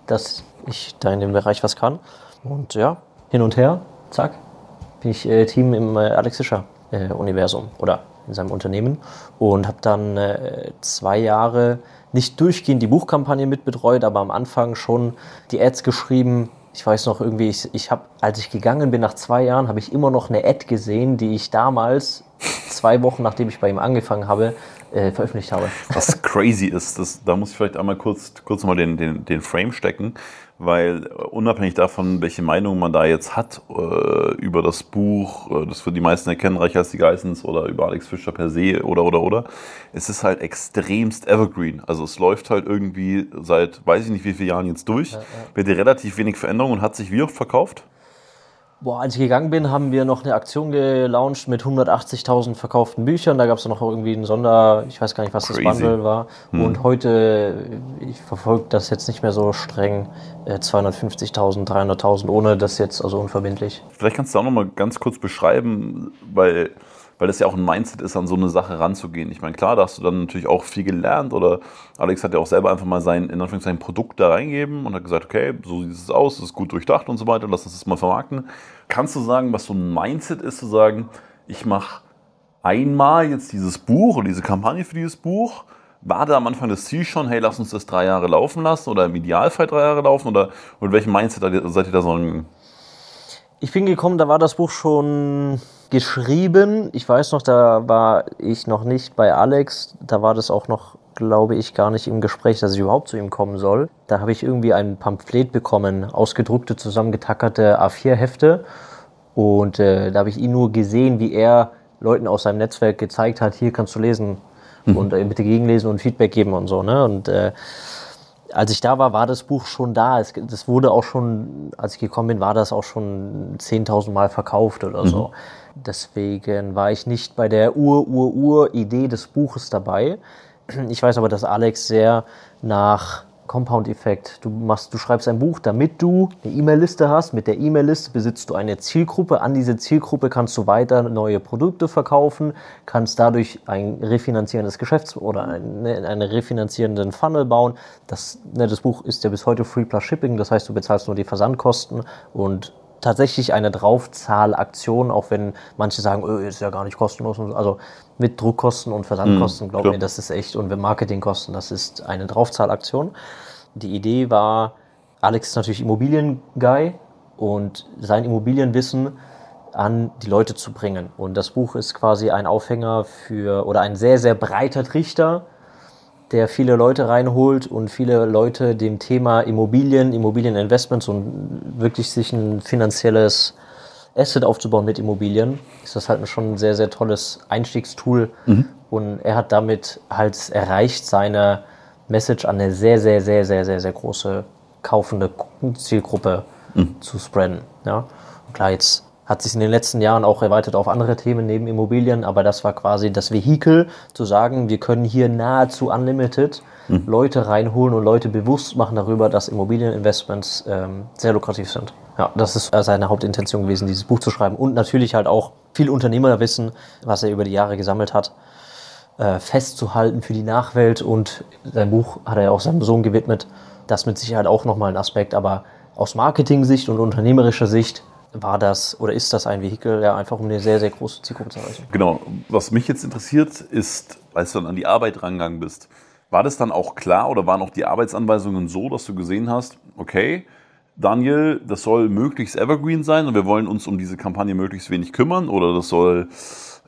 dass ich da in dem Bereich was kann. Und ja, hin und her, zack, bin ich äh, Team im äh, Alex Fischer äh, Universum oder in seinem Unternehmen und habe dann äh, zwei Jahre nicht durchgehend die Buchkampagne mitbetreut, aber am Anfang schon die Ads geschrieben. Ich weiß noch irgendwie, ich, ich habe, als ich gegangen bin nach zwei Jahren, habe ich immer noch eine Ad gesehen, die ich damals zwei Wochen nachdem ich bei ihm angefangen habe äh, veröffentlicht habe. Was crazy ist, das, da muss ich vielleicht einmal kurz, kurz mal den, den, den Frame stecken, weil äh, unabhängig davon, welche Meinung man da jetzt hat äh, über das Buch, äh, das für die meisten erkennen, Reich als die Geissens oder über Alex Fischer per se oder oder oder, es ist halt extremst evergreen. Also es läuft halt irgendwie seit weiß ich nicht wie vielen Jahren jetzt durch, ja, ja. mit relativ wenig Veränderungen und hat sich wie oft verkauft? Boah, als ich gegangen bin, haben wir noch eine Aktion gelauncht mit 180.000 verkauften Büchern. Da gab es noch irgendwie ein Sonder, ich weiß gar nicht, was Crazy. das Bundle war. Hm. Und heute, ich verfolge das jetzt nicht mehr so streng, 250.000, äh, 300.000, ohne das jetzt, also unverbindlich. Vielleicht kannst du auch noch mal ganz kurz beschreiben, weil weil das ja auch ein Mindset ist, an so eine Sache ranzugehen. Ich meine, klar, da hast du dann natürlich auch viel gelernt oder Alex hat ja auch selber einfach mal sein, in Anführungszeichen, Produkt da reingeben und hat gesagt, okay, so sieht es aus, es ist gut durchdacht und so weiter, lass uns das mal vermarkten. Kannst du sagen, was so ein Mindset ist, zu sagen, ich mache einmal jetzt dieses Buch oder diese Kampagne für dieses Buch, war da am Anfang das Ziel schon, hey, lass uns das drei Jahre laufen lassen oder im Idealfall drei Jahre laufen oder mit welchem Mindset seid ihr da so? Ich bin gekommen, da war das Buch schon geschrieben. Ich weiß noch, da war ich noch nicht bei Alex. Da war das auch noch, glaube ich, gar nicht im Gespräch, dass ich überhaupt zu ihm kommen soll. Da habe ich irgendwie ein Pamphlet bekommen, ausgedruckte, zusammengetackerte A4-Hefte. Und äh, da habe ich ihn nur gesehen, wie er Leuten aus seinem Netzwerk gezeigt hat, hier kannst du lesen mhm. und äh, bitte gegenlesen und Feedback geben und so. Ne? Und äh, als ich da war, war das Buch schon da. Es, das wurde auch schon, als ich gekommen bin, war das auch schon 10.000 Mal verkauft oder so. Mhm. Deswegen war ich nicht bei der Ur-Ur-Ur-Idee des Buches dabei. Ich weiß aber, dass Alex sehr nach Compound-Effekt. Du, du schreibst ein Buch, damit du eine E-Mail-Liste hast. Mit der E-Mail-Liste besitzt du eine Zielgruppe. An diese Zielgruppe kannst du weiter neue Produkte verkaufen, kannst dadurch ein refinanzierendes Geschäfts- oder einen, einen refinanzierenden Funnel bauen. Das, ne, das Buch ist ja bis heute Free Plus Shipping, das heißt, du bezahlst nur die Versandkosten und tatsächlich eine Draufzahlaktion, auch wenn manche sagen, öh, ist ja gar nicht kostenlos. Also mit Druckkosten und Versandkosten, mhm, glaubt mir, das ist echt. Und mit Marketingkosten, das ist eine Draufzahlaktion. Die Idee war, Alex ist natürlich Immobilienguy und sein Immobilienwissen an die Leute zu bringen. Und das Buch ist quasi ein Aufhänger für oder ein sehr, sehr breiter Trichter der viele Leute reinholt und viele Leute dem Thema Immobilien, Immobilieninvestments und wirklich sich ein finanzielles Asset aufzubauen mit Immobilien, ist das halt schon ein sehr, sehr tolles Einstiegstool. Mhm. Und er hat damit halt erreicht, seine Message an eine sehr, sehr, sehr, sehr, sehr, sehr große kaufende Zielgruppe mhm. zu spreaden. Ja? Und klar, jetzt hat sich in den letzten Jahren auch erweitert auf andere Themen neben Immobilien, aber das war quasi das Vehikel, zu sagen, wir können hier nahezu unlimited mhm. Leute reinholen und Leute bewusst machen darüber, dass Immobilieninvestments ähm, sehr lukrativ sind. Ja, das ist seine Hauptintention gewesen, dieses Buch zu schreiben und natürlich halt auch viel Unternehmerwissen, was er über die Jahre gesammelt hat, äh, festzuhalten für die Nachwelt und sein Buch hat er ja auch seinem Sohn gewidmet. Das mit Sicherheit auch nochmal ein Aspekt, aber aus Marketing-Sicht und unternehmerischer Sicht war das oder ist das ein Vehikel, ja, einfach um eine sehr, sehr große Zielgruppe zu erreichen. Genau. Was mich jetzt interessiert, ist, als du dann an die Arbeit rangegangen bist, war das dann auch klar oder waren auch die Arbeitsanweisungen so, dass du gesehen hast, okay, Daniel, das soll möglichst evergreen sein und wir wollen uns um diese Kampagne möglichst wenig kümmern oder das soll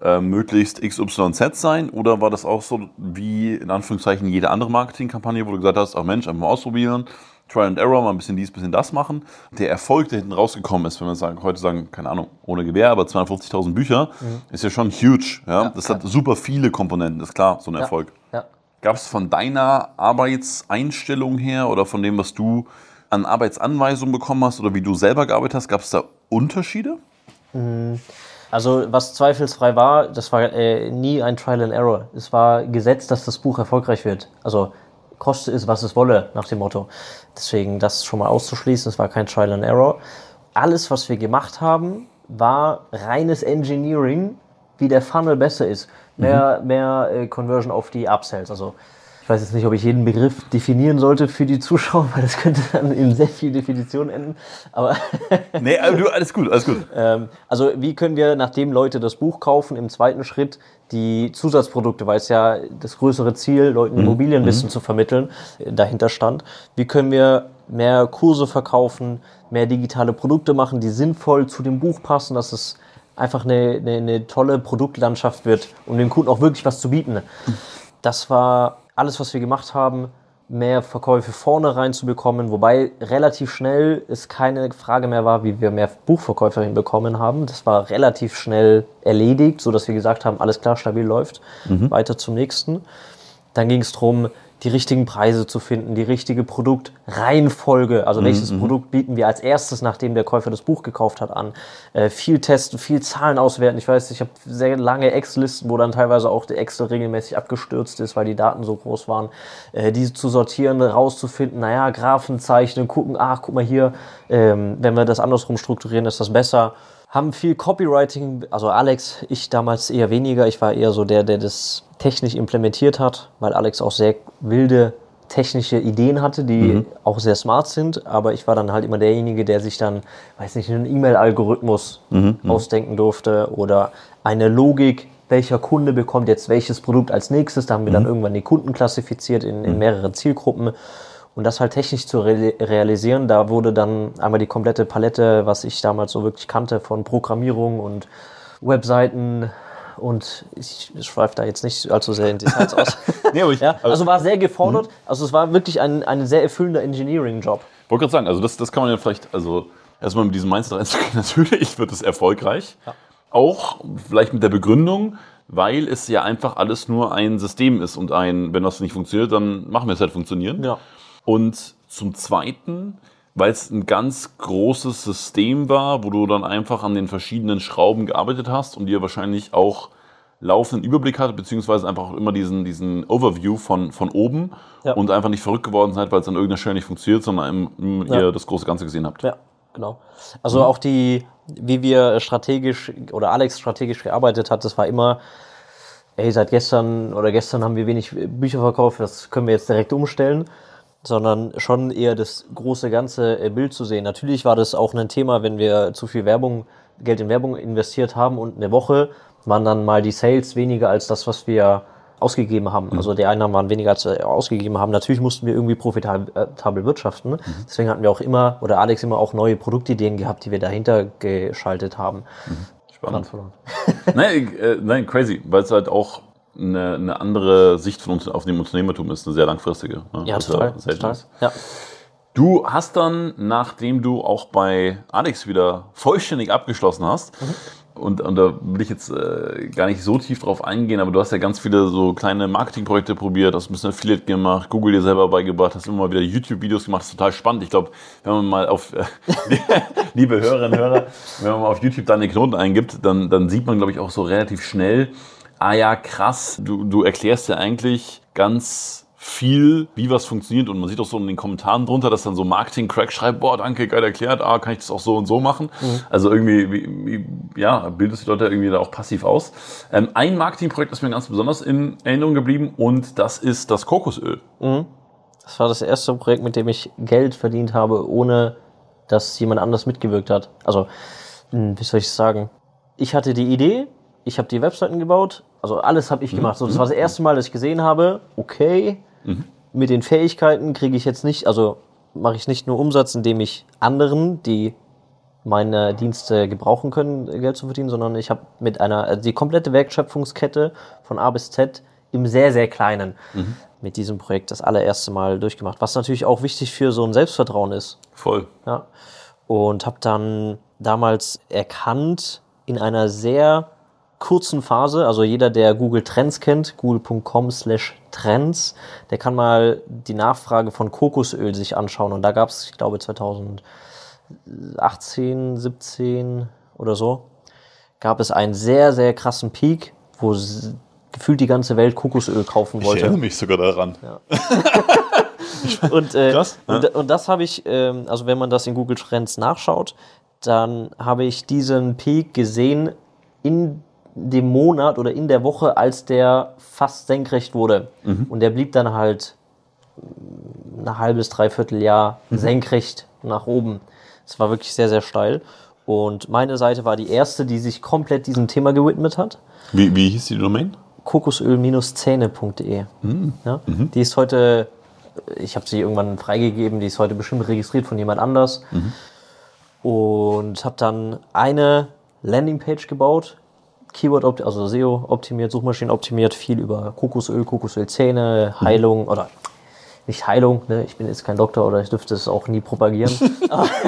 äh, möglichst XYZ sein? Oder war das auch so wie in Anführungszeichen jede andere Marketingkampagne, wo du gesagt hast, ach Mensch, einfach mal ausprobieren, Trial and Error, mal ein bisschen dies, ein bisschen das machen. Der Erfolg, der hinten rausgekommen ist, wenn wir sagen, heute sagen, keine Ahnung, ohne Gewehr, aber 250.000 Bücher, mhm. ist ja schon huge. Ja? ja das klar. hat super viele Komponenten, ist klar, so ein ja. Erfolg. Ja. Gab es von deiner Arbeitseinstellung her oder von dem, was du an Arbeitsanweisungen bekommen hast oder wie du selber gearbeitet hast, gab es da Unterschiede? Mhm. Also was zweifelsfrei war, das war äh, nie ein Trial and Error. Es war gesetzt, dass das Buch erfolgreich wird. Also koste es, was es wolle, nach dem Motto. Deswegen das schon mal auszuschließen, es war kein Trial and Error. Alles, was wir gemacht haben, war reines Engineering, wie der Funnel besser ist. Mehr, mhm. mehr äh, Conversion auf die Upsells. Also ich weiß jetzt nicht, ob ich jeden Begriff definieren sollte für die Zuschauer, weil das könnte dann in sehr viel Definition enden. Aber nee, du, alles gut, alles gut. ähm, also wie können wir, nachdem Leute das Buch kaufen, im zweiten Schritt die Zusatzprodukte, weil es ja das größere Ziel, Leuten mhm. Immobilienwissen mhm. zu vermitteln, äh, dahinter stand. Wie können wir mehr Kurse verkaufen, mehr digitale Produkte machen, die sinnvoll zu dem Buch passen, dass es einfach eine, eine, eine tolle Produktlandschaft wird, um dem Kunden auch wirklich was zu bieten. Das war alles, was wir gemacht haben, mehr Verkäufe vorne reinzubekommen, wobei relativ schnell es keine Frage mehr war, wie wir mehr Buchverkäufe hinbekommen haben. Das war relativ schnell erledigt, so dass wir gesagt haben, alles klar, stabil läuft, weiter zum nächsten. Dann ging es darum, die richtigen Preise zu finden, die richtige Produktreihenfolge, also welches Produkt bieten wir als erstes, nachdem der Käufer das Buch gekauft hat, an. Äh, viel testen, viel Zahlen auswerten. Ich weiß, ich habe sehr lange Excel-Listen, wo dann teilweise auch die Excel regelmäßig abgestürzt ist, weil die Daten so groß waren. Äh, diese zu sortieren, rauszufinden, naja, Graphen zeichnen, gucken, ach, guck mal hier, ähm, wenn wir das andersrum strukturieren, ist das besser haben viel Copywriting, also Alex, ich damals eher weniger. Ich war eher so der, der das technisch implementiert hat, weil Alex auch sehr wilde technische Ideen hatte, die auch sehr smart sind. Aber ich war dann halt immer derjenige, der sich dann, weiß nicht, einen E-Mail-Algorithmus ausdenken durfte oder eine Logik, welcher Kunde bekommt jetzt welches Produkt als nächstes. Da haben wir dann irgendwann die Kunden klassifiziert in, in mehrere Zielgruppen. Und das halt technisch zu re realisieren, da wurde dann einmal die komplette Palette, was ich damals so wirklich kannte, von Programmierung und Webseiten und ich schweife da jetzt nicht allzu sehr in Details aus. Nee, ich, ja, also war sehr gefordert. Also es war wirklich ein, ein sehr erfüllender Engineering-Job. wollte gerade sagen, also das, das kann man ja vielleicht, also erstmal mit diesem Mindset reinzugehen, natürlich wird es erfolgreich. Auch vielleicht mit der Begründung, weil es ja einfach alles nur ein System ist und ein, wenn das nicht funktioniert, dann machen wir es halt funktionieren. Ja. Und zum Zweiten, weil es ein ganz großes System war, wo du dann einfach an den verschiedenen Schrauben gearbeitet hast und dir wahrscheinlich auch laufenden Überblick hatte, beziehungsweise einfach auch immer diesen, diesen Overview von, von oben Ja. und einfach nicht verrückt geworden seid, weil es an irgendeiner Stelle nicht funktioniert, sondern im, im, Ja. ihr das große Ganze gesehen habt. Ja, genau. Also auch die, wie wir strategisch oder Alex strategisch gearbeitet hat, das war immer, ey, seit gestern oder gestern haben wir wenig Bücher verkauft, das können wir jetzt direkt umstellen, sondern schon eher das große ganze äh, Bild zu sehen. Natürlich war das auch ein Thema, wenn wir zu viel Werbung, Geld in Werbung investiert haben und eine Woche waren dann mal die Sales weniger als das, was wir ausgegeben haben. Also die Einnahmen waren weniger als wir ausgegeben haben. Natürlich mussten wir irgendwie profitabel wirtschaften. Deswegen hatten wir auch immer, oder Alex immer auch neue Produktideen gehabt, die wir dahinter geschaltet haben. Spannend. Verloren. nein, äh, nein, crazy, weil es halt auch eine, eine andere Sicht von uns auf dem Unternehmertum ist, eine sehr langfristige. Ne? Ja, Was total. selten total. Ja. Du hast dann, nachdem du auch bei Alex wieder vollständig abgeschlossen hast, Mhm. und, und da will ich jetzt äh, gar nicht so tief drauf eingehen, aber du hast ja ganz viele so kleine Marketingprojekte probiert, hast ein bisschen Affiliate gemacht, Google dir selber beigebracht, hast immer mal wieder YouTube-Videos gemacht, das ist total spannend. Ich glaube, wenn man mal auf, äh, liebe Hörerinnen und Hörer, wenn man mal auf YouTube deine Knoten eingibt, dann, dann sieht man, glaube ich, auch so relativ schnell, ah ja, krass, du, du erklärst ja eigentlich ganz viel, wie was funktioniert und man sieht auch so in den Kommentaren drunter, dass dann so Marketing-Crack schreibt, boah, danke, geil erklärt, ah, kann ich das auch so und so machen. Also irgendwie, wie, wie, ja, bildest du Leute irgendwie da auch passiv aus. Ähm, ein Marketingprojekt ist mir ganz besonders in Erinnerung geblieben und das ist das Kokosöl. Das war das erste Projekt, mit dem ich Geld verdient habe, ohne dass jemand anders mitgewirkt hat. Also, hm, wie soll ich sagen? Ich hatte die Idee, ich habe die Webseiten gebaut, also alles habe ich gemacht. So, das war das erste Mal, dass ich gesehen habe, okay, mit den Fähigkeiten kriege ich jetzt nicht, also mache ich nicht nur Umsatz, indem ich anderen, die meine Dienste gebrauchen können, Geld zu verdienen, sondern ich habe mit einer, also die komplette Wertschöpfungskette von A bis Z im sehr, sehr kleinen mit diesem Projekt das allererste Mal durchgemacht. Was natürlich auch wichtig für so ein Selbstvertrauen ist. Voll. Ja. Und habe dann damals erkannt, in einer sehr kurzen Phase, also jeder, der Google Trends kennt, google.com slash Trends, der kann mal die Nachfrage von Kokosöl sich anschauen. Und da gab es, ich glaube, 2018, 17 oder so, gab es einen sehr, sehr krassen Peak, wo gefühlt die ganze Welt Kokosöl kaufen wollte. mich sogar daran. Und, äh, Krass, ja. und, und das habe ich, ähm, also wenn man das in Google Trends nachschaut, dann habe ich diesen Peak gesehen in dem Monat oder in der Woche, als der fast senkrecht wurde. Mhm. Und der blieb dann halt ein halbes, dreiviertel Jahr Mhm. senkrecht nach oben. Es war wirklich sehr, sehr steil. Und meine Seite war die erste, die sich komplett diesem Thema gewidmet hat Wie, wie hieß die Domain? kokosöl-zähne.de. Ja? Die ist heute, ich habe sie irgendwann freigegeben, die ist heute bestimmt registriert von jemand anders. Und habe dann eine Landingpage gebaut, Keyword, opt also SEO optimiert, Suchmaschinen optimiert, viel über Kokosöl, Kokosölzähne, Heilung oder nicht Heilung, ne? ich bin jetzt kein Doktor oder ich dürfte es auch nie propagieren,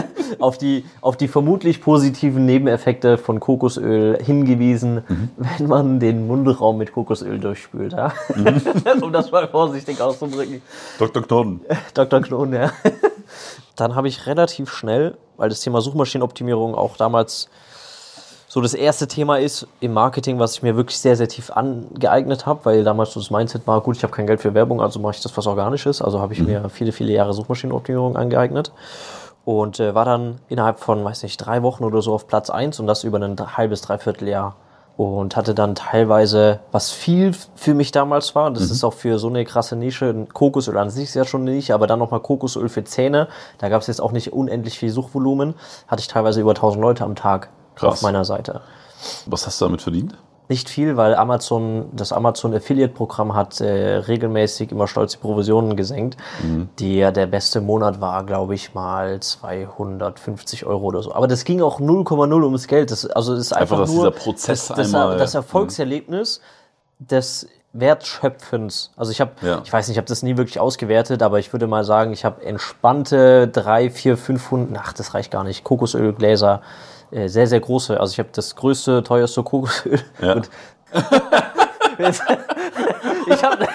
auf, die, auf die vermutlich positiven Nebeneffekte von Kokosöl hingewiesen, mhm. wenn man den Mundraum mit Kokosöl durchspült. Ja? Mhm. um das mal vorsichtig auszudrücken. Dr. Knoten. Dr. Knoten, ja. Dann habe ich relativ schnell, weil das Thema Suchmaschinenoptimierung auch damals so das erste Thema ist im Marketing, was ich mir wirklich sehr, sehr tief angeeignet habe, weil damals so das Mindset war, gut, ich habe kein Geld für Werbung, also mache ich das, was organisch ist. Also habe ich mhm. mir viele, viele Jahre Suchmaschinenoptimierung angeeignet und äh, war dann innerhalb von, weiß nicht, drei Wochen oder so auf Platz eins und das über ein halbes, dreiviertel Jahr und hatte dann teilweise, was viel für mich damals war, das mhm. ist auch für so eine krasse Nische, Kokosöl an sich ist ja schon nicht, aber dann nochmal Kokosöl für Zähne, da gab es jetzt auch nicht unendlich viel Suchvolumen, hatte ich teilweise über 1000 Leute am Tag Krass. auf meiner Seite. Was hast du damit verdient? Nicht viel, weil Amazon, das Amazon Affiliate Programm hat äh, regelmäßig immer stolz die Provisionen gesenkt. Mhm. Die, der beste Monat war, glaube ich, mal 250 Euro oder so. Aber das ging auch 0,0 ums Geld. Das, also das ist einfach, einfach nur dieser Prozess das, das, einmal, das Erfolgserlebnis mhm. des Wertschöpfens. Also ich habe, ja. ich weiß nicht, ich habe das nie wirklich ausgewertet, aber ich würde mal sagen, ich habe entspannte drei, vier, 500, ach, das reicht gar nicht, Kokosölgläser äh, sehr, sehr große. Also ich habe das größte, teuerste Kokosöl. Ja. ich habe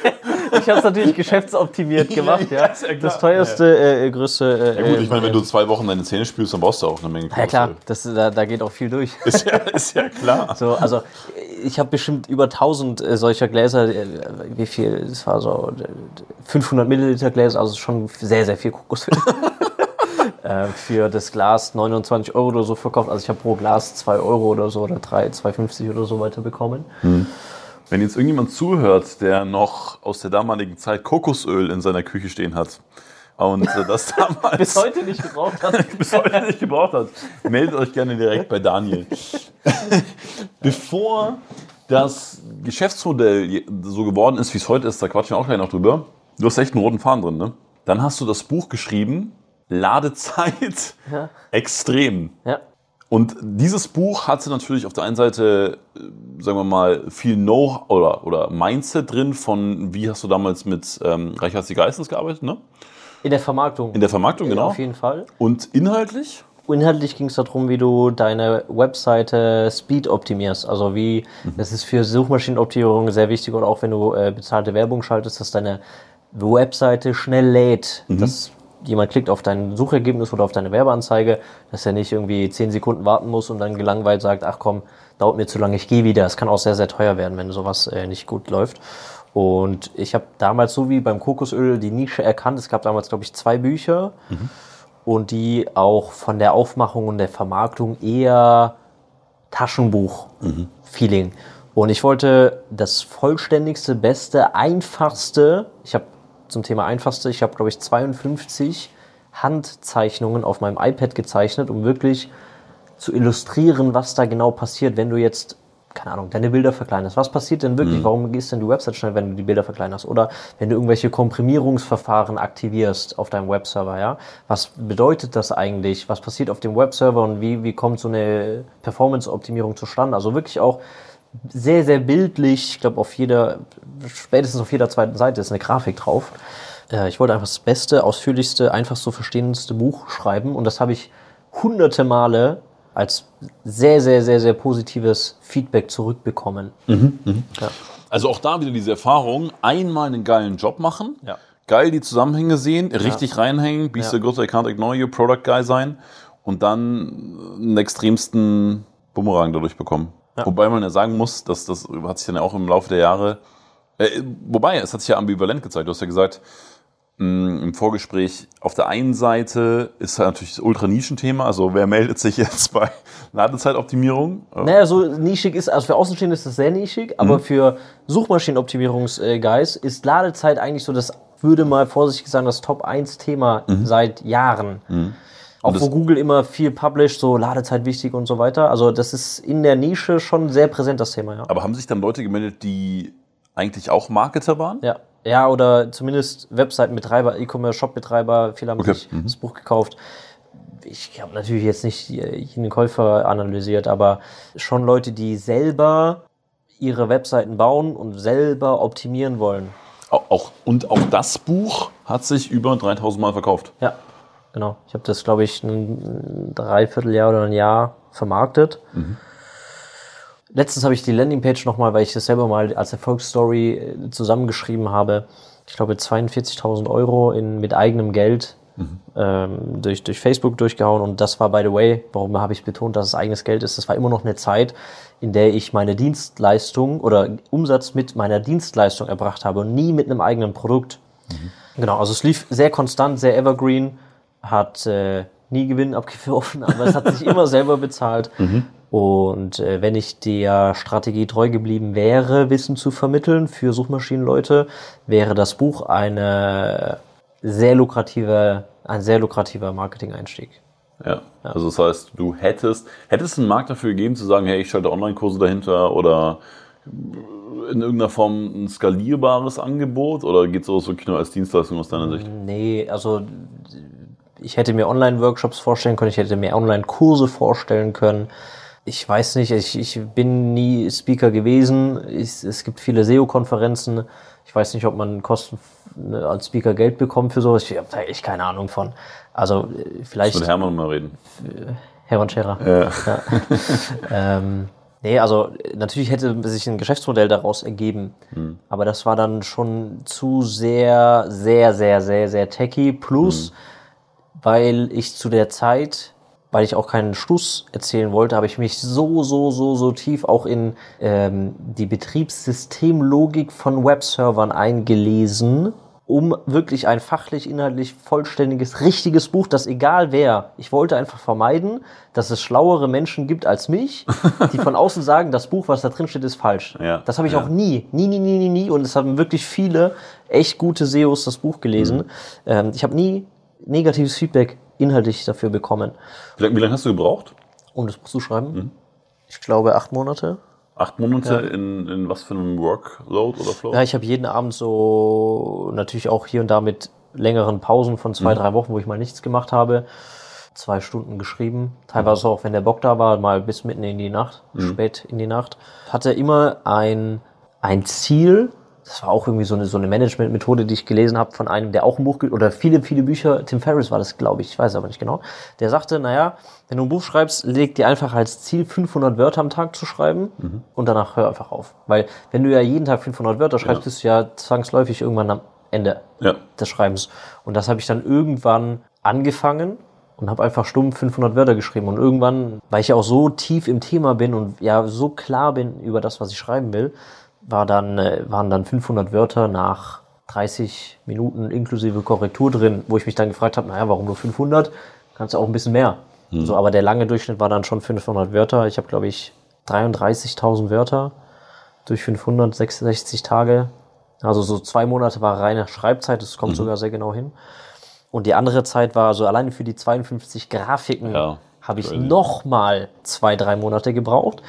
ich es natürlich geschäftsoptimiert gemacht, ja. ja. das teuerste, äh, größte. Äh, ja gut, ich meine, wenn du zwei Wochen deine Zähne spülst, dann brauchst du auch eine Menge Kokosöl. Ja klar, das, da, da geht auch viel durch. Ist ja, ist ja klar. So, also ich habe bestimmt über 1000 äh, solcher Gläser. Äh, wie viel? Das war so 500 Milliliter Gläser, also schon sehr, sehr viel Kokosöl. Äh, für das Glas 29 Euro oder so verkauft. Also ich habe pro Glas 2 Euro oder so oder 3, 2,50 oder so weiter bekommen. Hm. Wenn jetzt irgendjemand zuhört, der noch aus der damaligen Zeit Kokosöl in seiner Küche stehen hat und äh, das damals bis heute nicht gebraucht hat, bis heute nicht gebraucht hat, meldet euch gerne direkt bei Daniel. Bevor das Geschäftsmodell so geworden ist, wie es heute ist, da quatschen wir auch gleich noch drüber. Du hast echt einen roten Faden drin, ne? Dann hast du das Buch geschrieben, Ladezeit ja. extrem. Ja. Und dieses Buch hatte natürlich auf der einen Seite, äh, sagen wir mal, viel Know oder, oder Mindset drin von, wie hast du damals mit ähm, Reichardt Geistens gearbeitet, ne? In der Vermarktung. In der Vermarktung, genau. Auf jeden Fall. Und inhaltlich? Inhaltlich ging es darum, wie du deine Webseite Speed optimierst. Also wie, mhm. das ist für Suchmaschinenoptimierung sehr wichtig oder auch wenn du äh, bezahlte Werbung schaltest, dass deine Webseite schnell lädt. Mhm. Das jemand klickt auf dein Suchergebnis oder auf deine Werbeanzeige, dass er nicht irgendwie zehn Sekunden warten muss und dann gelangweilt sagt, ach komm, dauert mir zu lange, ich gehe wieder. Es kann auch sehr, sehr teuer werden, wenn sowas äh, nicht gut läuft. Und ich habe damals so wie beim Kokosöl die Nische erkannt. Es gab damals, glaube ich, zwei Bücher mhm. und die auch von der Aufmachung und der Vermarktung eher Taschenbuch-Feeling. Mhm. Und ich wollte das vollständigste, beste, einfachste, ich habe zum Thema Einfachste. Ich habe, glaube ich, 52 Handzeichnungen auf meinem iPad gezeichnet, um wirklich zu illustrieren, was da genau passiert, wenn du jetzt, keine Ahnung, deine Bilder verkleinerst. Was passiert denn wirklich? Mhm. Warum gehst denn die Website schnell, wenn du die Bilder verkleinerst? Oder wenn du irgendwelche Komprimierungsverfahren aktivierst auf deinem Webserver, ja? Was bedeutet das eigentlich? Was passiert auf dem Webserver und wie, wie kommt so eine Performance-Optimierung zustande? Also wirklich auch sehr, sehr bildlich. Ich glaube, auf jeder, spätestens auf jeder zweiten Seite ist eine Grafik drauf. Äh, ich wollte einfach das beste, ausführlichste, einfach so verstehendste Buch schreiben und das habe ich hunderte Male als sehr, sehr, sehr, sehr positives Feedback zurückbekommen. Mhm, mh. ja. Also auch da wieder diese Erfahrung, einmal einen geilen Job machen, ja. geil die Zusammenhänge sehen, richtig ja. reinhängen, be ja. the good I can't ignore you, Product Guy sein und dann einen extremsten Bumerang dadurch bekommen. Ja. Wobei man ja sagen muss, dass das hat sich dann ja auch im Laufe der Jahre, äh, wobei es hat sich ja ambivalent gezeigt. Du hast ja gesagt, mh, mm, im Vorgespräch, auf der einen Seite ist halt natürlich das Ultranischenthema, also wer meldet sich jetzt bei Ladezeitoptimierung? Naja, so nischig ist, also für Außenstehende ist das sehr nischig, aber mhm. für Suchmaschinenoptimierungsguys ist Ladezeit eigentlich so das, würde mal vorsichtig sagen, das Top 1 Thema mhm. seit Jahren. Mhm. Auch wo Google immer viel published, so Ladezeit wichtig und so weiter. Also das ist in der Nische schon sehr präsent, das Thema, ja. Aber haben sich dann Leute gemeldet, die eigentlich auch Marketer waren? Ja. Ja, oder zumindest Webseitenbetreiber, E-Commerce-Shop-Betreiber, viele haben okay. sich mhm. das Buch gekauft. Ich habe natürlich jetzt nicht jeden Käufer analysiert, aber schon Leute, die selber ihre Webseiten bauen und selber optimieren wollen. Auch, und auch das Buch hat sich über 3000 Mal verkauft. Ja, genau. Ich habe das, glaube ich, ein Dreivierteljahr oder ein Jahr vermarktet. Mhm. Letztens habe ich die Landingpage nochmal, weil ich das selber mal als Erfolgsstory äh, zusammengeschrieben habe. Ich glaube 42.000 Euro in, mit eigenem Geld mhm. ähm, durch, durch Facebook durchgehauen. Und das war, by the way, warum habe ich betont, dass es eigenes Geld ist? Das war immer noch eine Zeit, in der ich meine Dienstleistung oder Umsatz mit meiner Dienstleistung erbracht habe und nie mit einem eigenen Produkt. Mhm. Genau, also es lief sehr konstant, sehr evergreen, hat äh, nie Gewinn abgeworfen, aber es hat sich immer selber bezahlt. Mhm. Und äh, wenn ich der Strategie treu geblieben wäre, Wissen zu vermitteln für Suchmaschinenleute, wäre das Buch eine sehr lukrative, ein sehr lukrativer Marketing-Einstieg. Ja. ja. Also das heißt, du hättest, hättest einen Markt dafür gegeben, zu sagen, hey, ich schalte Online-Kurse dahinter oder in irgendeiner Form ein skalierbares Angebot oder geht sowas wirklich nur als Dienstleistung aus deiner Sicht? Nee, also ich hätte mir Online-Workshops vorstellen können, ich hätte mir Online-Kurse vorstellen können ich weiß nicht, ich, ich bin nie Speaker gewesen. Ich, es gibt viele SEO-Konferenzen. Ich weiß nicht, ob man Kosten ne, als Speaker Geld bekommt für sowas. Ich habe da echt keine Ahnung von. Also äh, vielleicht. Ich mit Hermann mal reden. Hermann Scherer. Ja. ja. ähm, nee, also natürlich hätte sich ein Geschäftsmodell daraus ergeben. Hm. Aber das war dann schon zu sehr, sehr, sehr, sehr, sehr techy. Plus, hm. Weil ich zu der Zeit weil ich auch keinen Schluss erzählen wollte, habe ich mich so, so, so, so tief auch in ähm, die Betriebssystemlogik von Webservern eingelesen, um wirklich ein fachlich, inhaltlich vollständiges, richtiges Buch, das egal wer, ich wollte einfach vermeiden, dass es schlauere Menschen gibt als mich, die von außen sagen, das Buch, was da drin steht, ist falsch. Ja, das habe ich ja. auch nie, nie, nie, nie, nie, nie. Und es haben wirklich viele echt gute SEOs das Buch gelesen. Mhm. Ähm, ich habe nie negatives Feedback inhaltlich dafür bekommen. Wie lange, wie lange hast du gebraucht? Um das Buch zu schreiben? Mhm. Ich glaube acht Monate. Acht Monate ja. in, in was für einem Workload oder Flow? Ja, ich habe jeden Abend so natürlich auch hier und da mit längeren Pausen von zwei, mhm. drei Wochen, wo ich mal nichts gemacht habe, zwei Stunden geschrieben. Teilweise auch, wenn der Bock da war, mal bis mitten in die Nacht, mhm. spät in die Nacht. Hatte immer ein, ein Ziel, das war auch irgendwie so eine, so eine Management-Methode, die ich gelesen habe von einem, der auch ein Buch, oder viele, viele Bücher, Tim Ferriss war das, glaube ich, ich weiß aber nicht genau, der sagte, naja, wenn du ein Buch schreibst, leg dir einfach als Ziel 500 Wörter am Tag zu schreiben mhm. und danach hör einfach auf. Weil wenn du ja jeden Tag 500 Wörter schreibst, ja. bist du ja zwangsläufig irgendwann am Ende ja. des Schreibens. Und das habe ich dann irgendwann angefangen und habe einfach stumm 500 Wörter geschrieben. Und irgendwann, weil ich ja auch so tief im Thema bin und ja so klar bin über das, was ich schreiben will, war dann, äh, waren dann 500 Wörter nach 30 Minuten inklusive Korrektur drin, wo ich mich dann gefragt habe, naja, warum nur 500? Kannst du auch ein bisschen mehr. Mhm. So, aber der lange Durchschnitt war dann schon 500 Wörter. Ich habe, glaube ich, 33.000 Wörter durch 566 Tage. Also so zwei Monate war reine Schreibzeit, das kommt mhm. sogar sehr genau hin. Und die andere Zeit war so alleine für die 52 Grafiken ja, habe ich nochmal zwei, drei Monate gebraucht.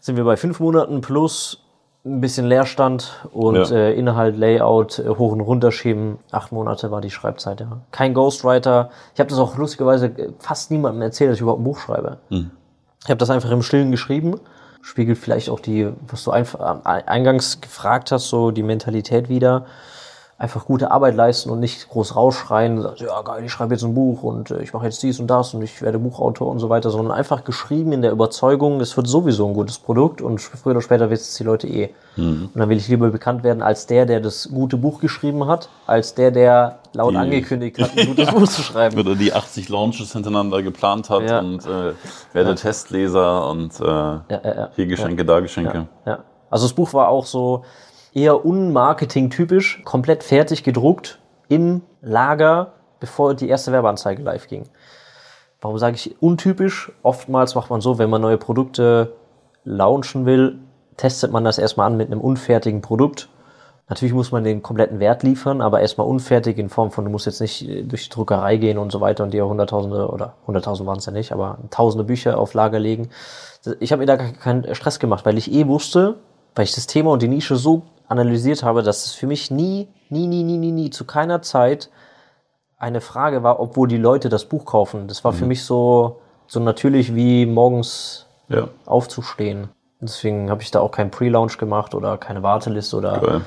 Sind wir bei fünf Monaten plus ein bisschen Leerstand und ja. äh, Inhalt, Layout äh, hoch und runter schieben. Acht Monate war die Schreibzeit, ja. Kein Ghostwriter. Ich habe das auch lustigerweise äh, fast niemandem erzählt, dass ich überhaupt ein Buch schreibe. Mhm. Ich habe das einfach im Stillen geschrieben. Spiegelt vielleicht auch die, was du einfach eingangs gefragt hast, so die Mentalität wieder einfach gute Arbeit leisten und nicht groß rausschreien, ja geil, ich schreibe jetzt ein Buch und äh, ich mache jetzt dies und das und ich werde Buchautor und so weiter, sondern einfach geschrieben in der Überzeugung, es wird sowieso ein gutes Produkt und früher oder später wissen es die Leute eh. Mhm. Und dann will ich lieber bekannt werden als der, der das gute Buch geschrieben hat, als der, der laut die, angekündigt hat, ein gutes Buch zu schreiben. Oder die 80 Launches hintereinander geplant hat ja. und äh, werde ja. Testleser und äh, ja, hier Geschenke, da Geschenke. Ja. Also das Buch war auch so, eher unmarketing-typisch, komplett fertig gedruckt im Lager, bevor die erste Werbeanzeige live ging. Warum sage ich untypisch? Oftmals macht man so, wenn man neue Produkte launchen will, testet man das erstmal an mit einem unfertigen Produkt. Natürlich muss man den kompletten Wert liefern, aber erstmal unfertig in Form von, du musst jetzt nicht durch die Druckerei gehen und so weiter und dir hunderttausende oder hunderttausend waren es ja nicht, aber tausende Bücher auf Lager legen. Ich habe mir da keinen Stress gemacht, weil ich eh wusste, weil ich das Thema und die Nische so analysiert habe, dass es für mich nie, nie, nie, nie, nie, nie, zu keiner Zeit eine Frage war, obwohl die Leute das Buch kaufen. Das war mhm. für mich so, so natürlich wie morgens ja. aufzustehen. Deswegen habe ich da auch keinen Pre-Launch gemacht oder keine Warteliste oder. Geil.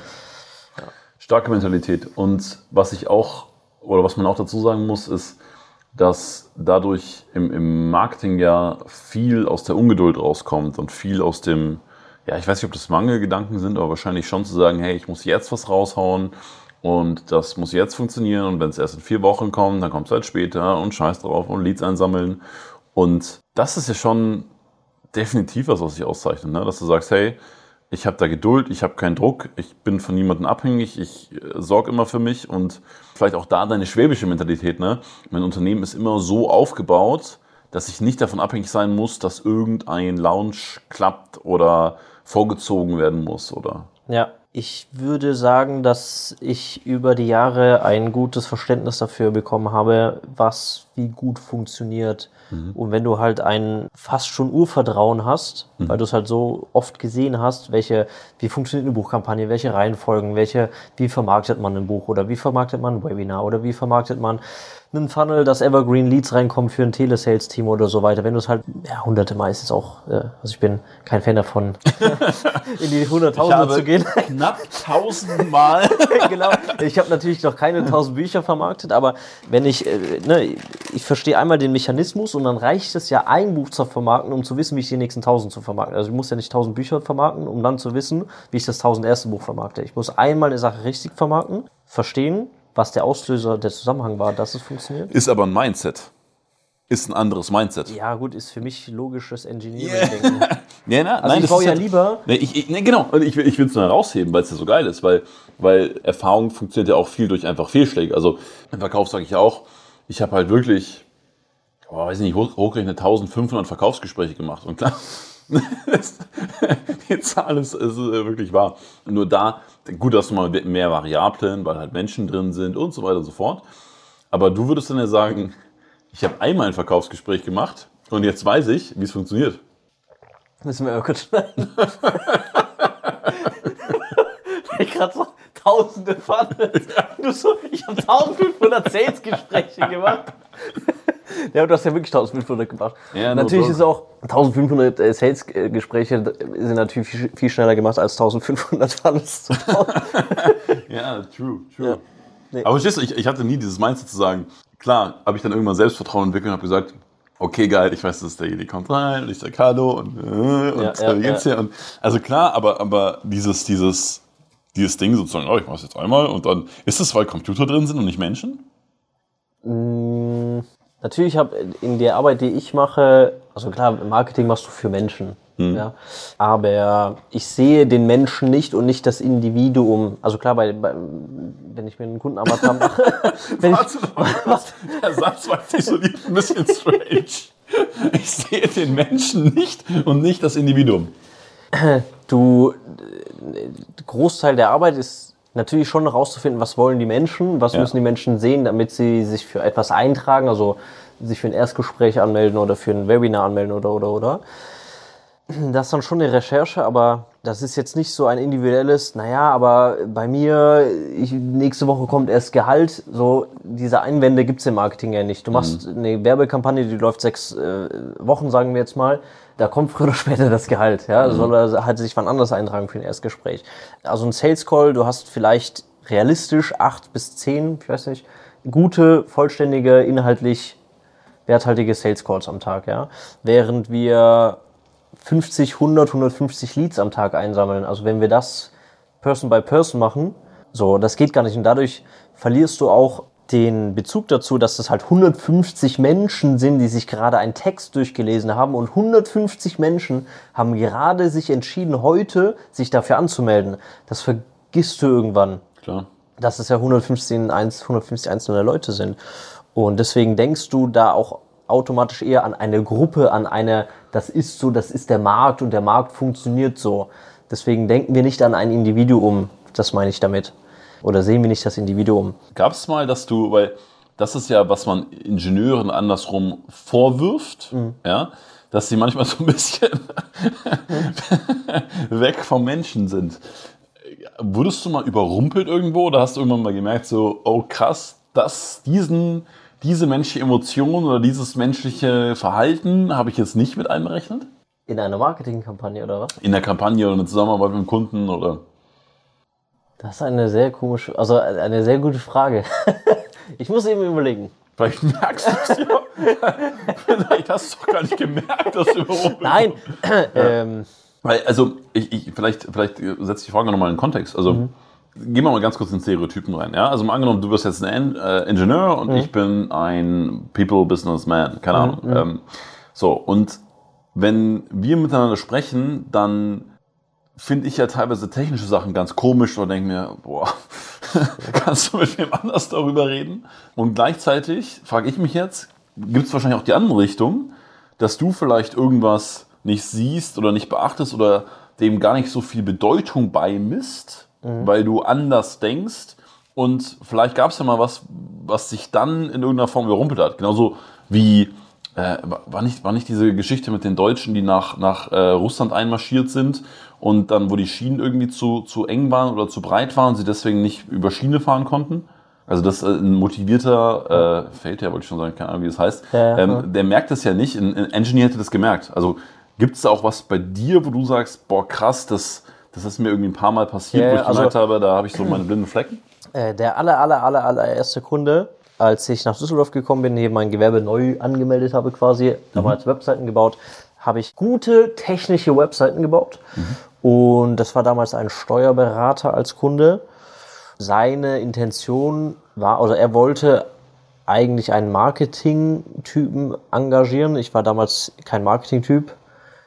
Starke Mentalität. Und was ich auch, oder was man auch dazu sagen muss, ist, dass dadurch im, im Marketing ja viel aus der Ungeduld rauskommt und viel aus dem, ja, ich weiß nicht, ob das Mangelgedanken sind, aber wahrscheinlich schon zu sagen, hey, ich muss jetzt was raushauen und das muss jetzt funktionieren und wenn es erst in vier Wochen kommt, dann kommt es halt später und scheiß drauf und Leads einsammeln. Und das ist ja schon definitiv was, was sich auszeichnet, ne? dass du sagst, hey, ich habe da Geduld, ich habe keinen Druck, ich bin von niemandem abhängig, ich äh, sorge immer für mich und vielleicht auch da deine schwäbische Mentalität. Ne? Mein Unternehmen ist immer so aufgebaut, dass ich nicht davon abhängig sein muss, dass irgendein Lounge klappt oder vorgezogen werden muss, oder? Ja, ich würde sagen, dass ich über die Jahre ein gutes Verständnis dafür bekommen habe, was wie gut funktioniert. Mhm. Und wenn du halt ein fast schon Urvertrauen hast, mhm. weil du es halt so oft gesehen hast, welche, wie funktioniert eine Buchkampagne, welche Reihenfolgen, welche, wie vermarktet man ein Buch oder wie vermarktet man ein Webinar oder wie vermarktet man einen Funnel, dass Evergreen Leads reinkommen für ein Telesales-Team oder so weiter. Wenn du es halt, ja, hunderte Mal ist es auch, äh, also ich bin kein Fan davon, in die Hunderttausende zu gehen. knapp tausendmal. genau. Ich habe natürlich noch keine tausend Bücher vermarktet, aber wenn ich, äh, ne, ich verstehe einmal den Mechanismus und dann reicht es ja, ein Buch zu vermarkten, um zu wissen, wie ich die nächsten tausend zu vermarkten. Also ich muss ja nicht tausend Bücher vermarkten, um dann zu wissen, wie ich das tausend erste Buch vermarkte. Ich muss einmal eine Sache richtig vermarkten, verstehen, was der Auslöser, der Zusammenhang war, dass es funktioniert. Ist aber ein Mindset. Ist ein anderes Mindset. Ja, gut, ist für mich logisches Engineering-Denken. Yeah. ja, na, also nein, ich baue ja halt, lieber. Ne, ich, ich, ne, genau, und ich, ich will es nur herausheben, weil es ja so geil ist, weil, weil Erfahrung funktioniert ja auch viel durch einfach Fehlschläge. Also im Verkauf sage ich auch, ich habe halt wirklich, oh, weiß nicht, hoch, hochgerechnet 1500 Verkaufsgespräche gemacht. Und klar, die Zahl ist, ist wirklich wahr. Nur da, gut, hast du mal mehr Variablen, weil halt Menschen drin sind und so weiter und so fort. Aber du würdest dann ja sagen, ich habe einmal ein Verkaufsgespräch gemacht und jetzt weiß ich, wie es funktioniert. Müssen wir ja kurz schneiden. ich gerade so tausende Funnels. Du so, ich habe 1500 Sales-Gespräche gemacht. Ja, du hast ja wirklich 1500 gemacht. Ja, natürlich ist auch 1500 äh, Sales-Gespräche sind natürlich viel, viel, schneller gemacht als 1500 Funnels zu bauen. ja, true, true. Ja. Nee. Aber verstehst du, ich, ich hatte nie dieses Mindset zu sagen, klar, habe ich dann irgendwann Selbstvertrauen entwickelt und habe gesagt, okay, geil, ich weiß, dass der Jedi kommt rein und ich sage Hallo und, äh, und ja, ja, wie geht's dir? Und, also klar, aber, aber dieses, dieses, dieses Ding sozusagen, oh, ich mache es jetzt einmal und dann, ist es, weil Computer drin sind und nicht Menschen? Mmh, natürlich habe in der Arbeit, die ich mache, also klar, Marketing machst du für Menschen. Hm. Ja, aber ich sehe den Menschen nicht und nicht das Individuum. Also klar, bei, bei wenn ich mir einen Kundenavatar mache. wenn Warte ich, mal, was? Der Satz war so ein bisschen strange. Ich sehe den Menschen nicht und nicht das Individuum. Du, Großteil der Arbeit ist natürlich schon herauszufinden, was wollen die Menschen, was ja. müssen die Menschen sehen, damit sie sich für etwas eintragen, also sich für ein Erstgespräch anmelden oder für ein Webinar anmelden oder oder oder. Das ist dann schon eine Recherche, aber das ist jetzt nicht so ein individuelles, naja, aber bei mir, ich, nächste Woche kommt erst Gehalt. So, diese Einwände gibt's im Marketing ja nicht. Du machst mhm. eine Werbekampagne, die läuft sechs äh, Wochen, sagen wir jetzt mal. Da kommt früher oder später das Gehalt. Ja, mhm. soll er halt sich wann anders eintragen für ein Erstgespräch. Also ein Sales Call, du hast vielleicht realistisch acht bis zehn, ich weiß nicht, gute, vollständige, inhaltlich werthaltige Sales Calls am Tag. Ja, während wir 50, 100, 150 Leads am Tag einsammeln. Also wenn wir das Person by Person machen, so, das geht gar nicht. Und dadurch verlierst du auch den Bezug dazu, dass das halt 150 Menschen sind, die sich gerade einen Text durchgelesen haben und 150 Menschen haben gerade sich entschieden, heute sich dafür anzumelden. Das vergisst du irgendwann. Klar. Dass es ja 150, 150 einzelne Leute sind. Und deswegen denkst du da auch automatisch eher an eine Gruppe, an eine, das ist so, das ist der Markt und der Markt funktioniert so. Deswegen denken wir nicht an ein Individuum, das meine ich damit. Oder sehen wir nicht das Individuum. Gab es mal, dass du, weil das ist ja, was man Ingenieuren andersrum vorwirft, mhm. ja, dass sie manchmal so ein bisschen weg vom Menschen sind. Wurdest du mal überrumpelt irgendwo oder hast du irgendwann mal gemerkt, so, oh krass, dass diesen diese menschliche Emotion oder dieses menschliche Verhalten habe ich jetzt nicht mit einberechnet? In einer Marketingkampagne oder was? In der Kampagne oder eine Zusammenarbeit mit dem Kunden oder? Das ist eine sehr komische, also eine sehr gute Frage. ich muss eben überlegen. Vielleicht merkst du es ja. vielleicht hast du es doch gar nicht gemerkt, dass du überrumpelt Nein. ähm, Weil, also, ich, ich, vielleicht, vielleicht setze ich die Frage nochmal in den Kontext. Also, Mhm. gehen wir mal ganz kurz in Stereotypen rein. Ja? Also, mal angenommen, du bist jetzt ein äh, Ingenieur und Mhm. ich bin ein People-Businessman. Keine Ahnung. Ähm, so, und wenn wir miteinander sprechen, dann finde ich ja teilweise technische Sachen ganz komisch oder denke mir, boah, kannst du mit wem anders darüber reden? Und gleichzeitig frage ich mich jetzt, gibt es wahrscheinlich auch die andere Richtung, dass du vielleicht irgendwas nicht siehst oder nicht beachtest oder dem gar nicht so viel Bedeutung beimisst, weil du anders denkst und vielleicht gab es ja mal was, was sich dann in irgendeiner Form überrumpelt hat. Genauso wie äh, war, nicht, war nicht diese Geschichte mit den Deutschen, die nach, nach äh, Russland einmarschiert sind und dann, wo die Schienen irgendwie zu, zu eng waren oder zu breit waren und sie deswegen nicht über Schiene fahren konnten? Also das äh, ein motivierter äh, Feldherr, wollte ich schon sagen, keine Ahnung, wie das heißt. Ja, ja. ähm, der merkt das ja nicht. Ein, ein Engineer hätte das gemerkt. Also gibt es da auch was bei dir, wo du sagst, boah krass, das, das ist mir irgendwie ein paar Mal passiert, Ja, wo ich also- gemerkt habe, da habe ich so meine blinden Flecken? Äh, der aller, aller, aller, allererste Kunde, als ich nach Düsseldorf gekommen bin, hier mein Gewerbe neu angemeldet habe quasi, damals Webseiten gebaut, habe ich gute technische Webseiten gebaut. Und das war damals ein Steuerberater als Kunde. Seine Intention war, also er wollte eigentlich einen Marketing-Typen engagieren. Ich war damals kein Marketing-Typ.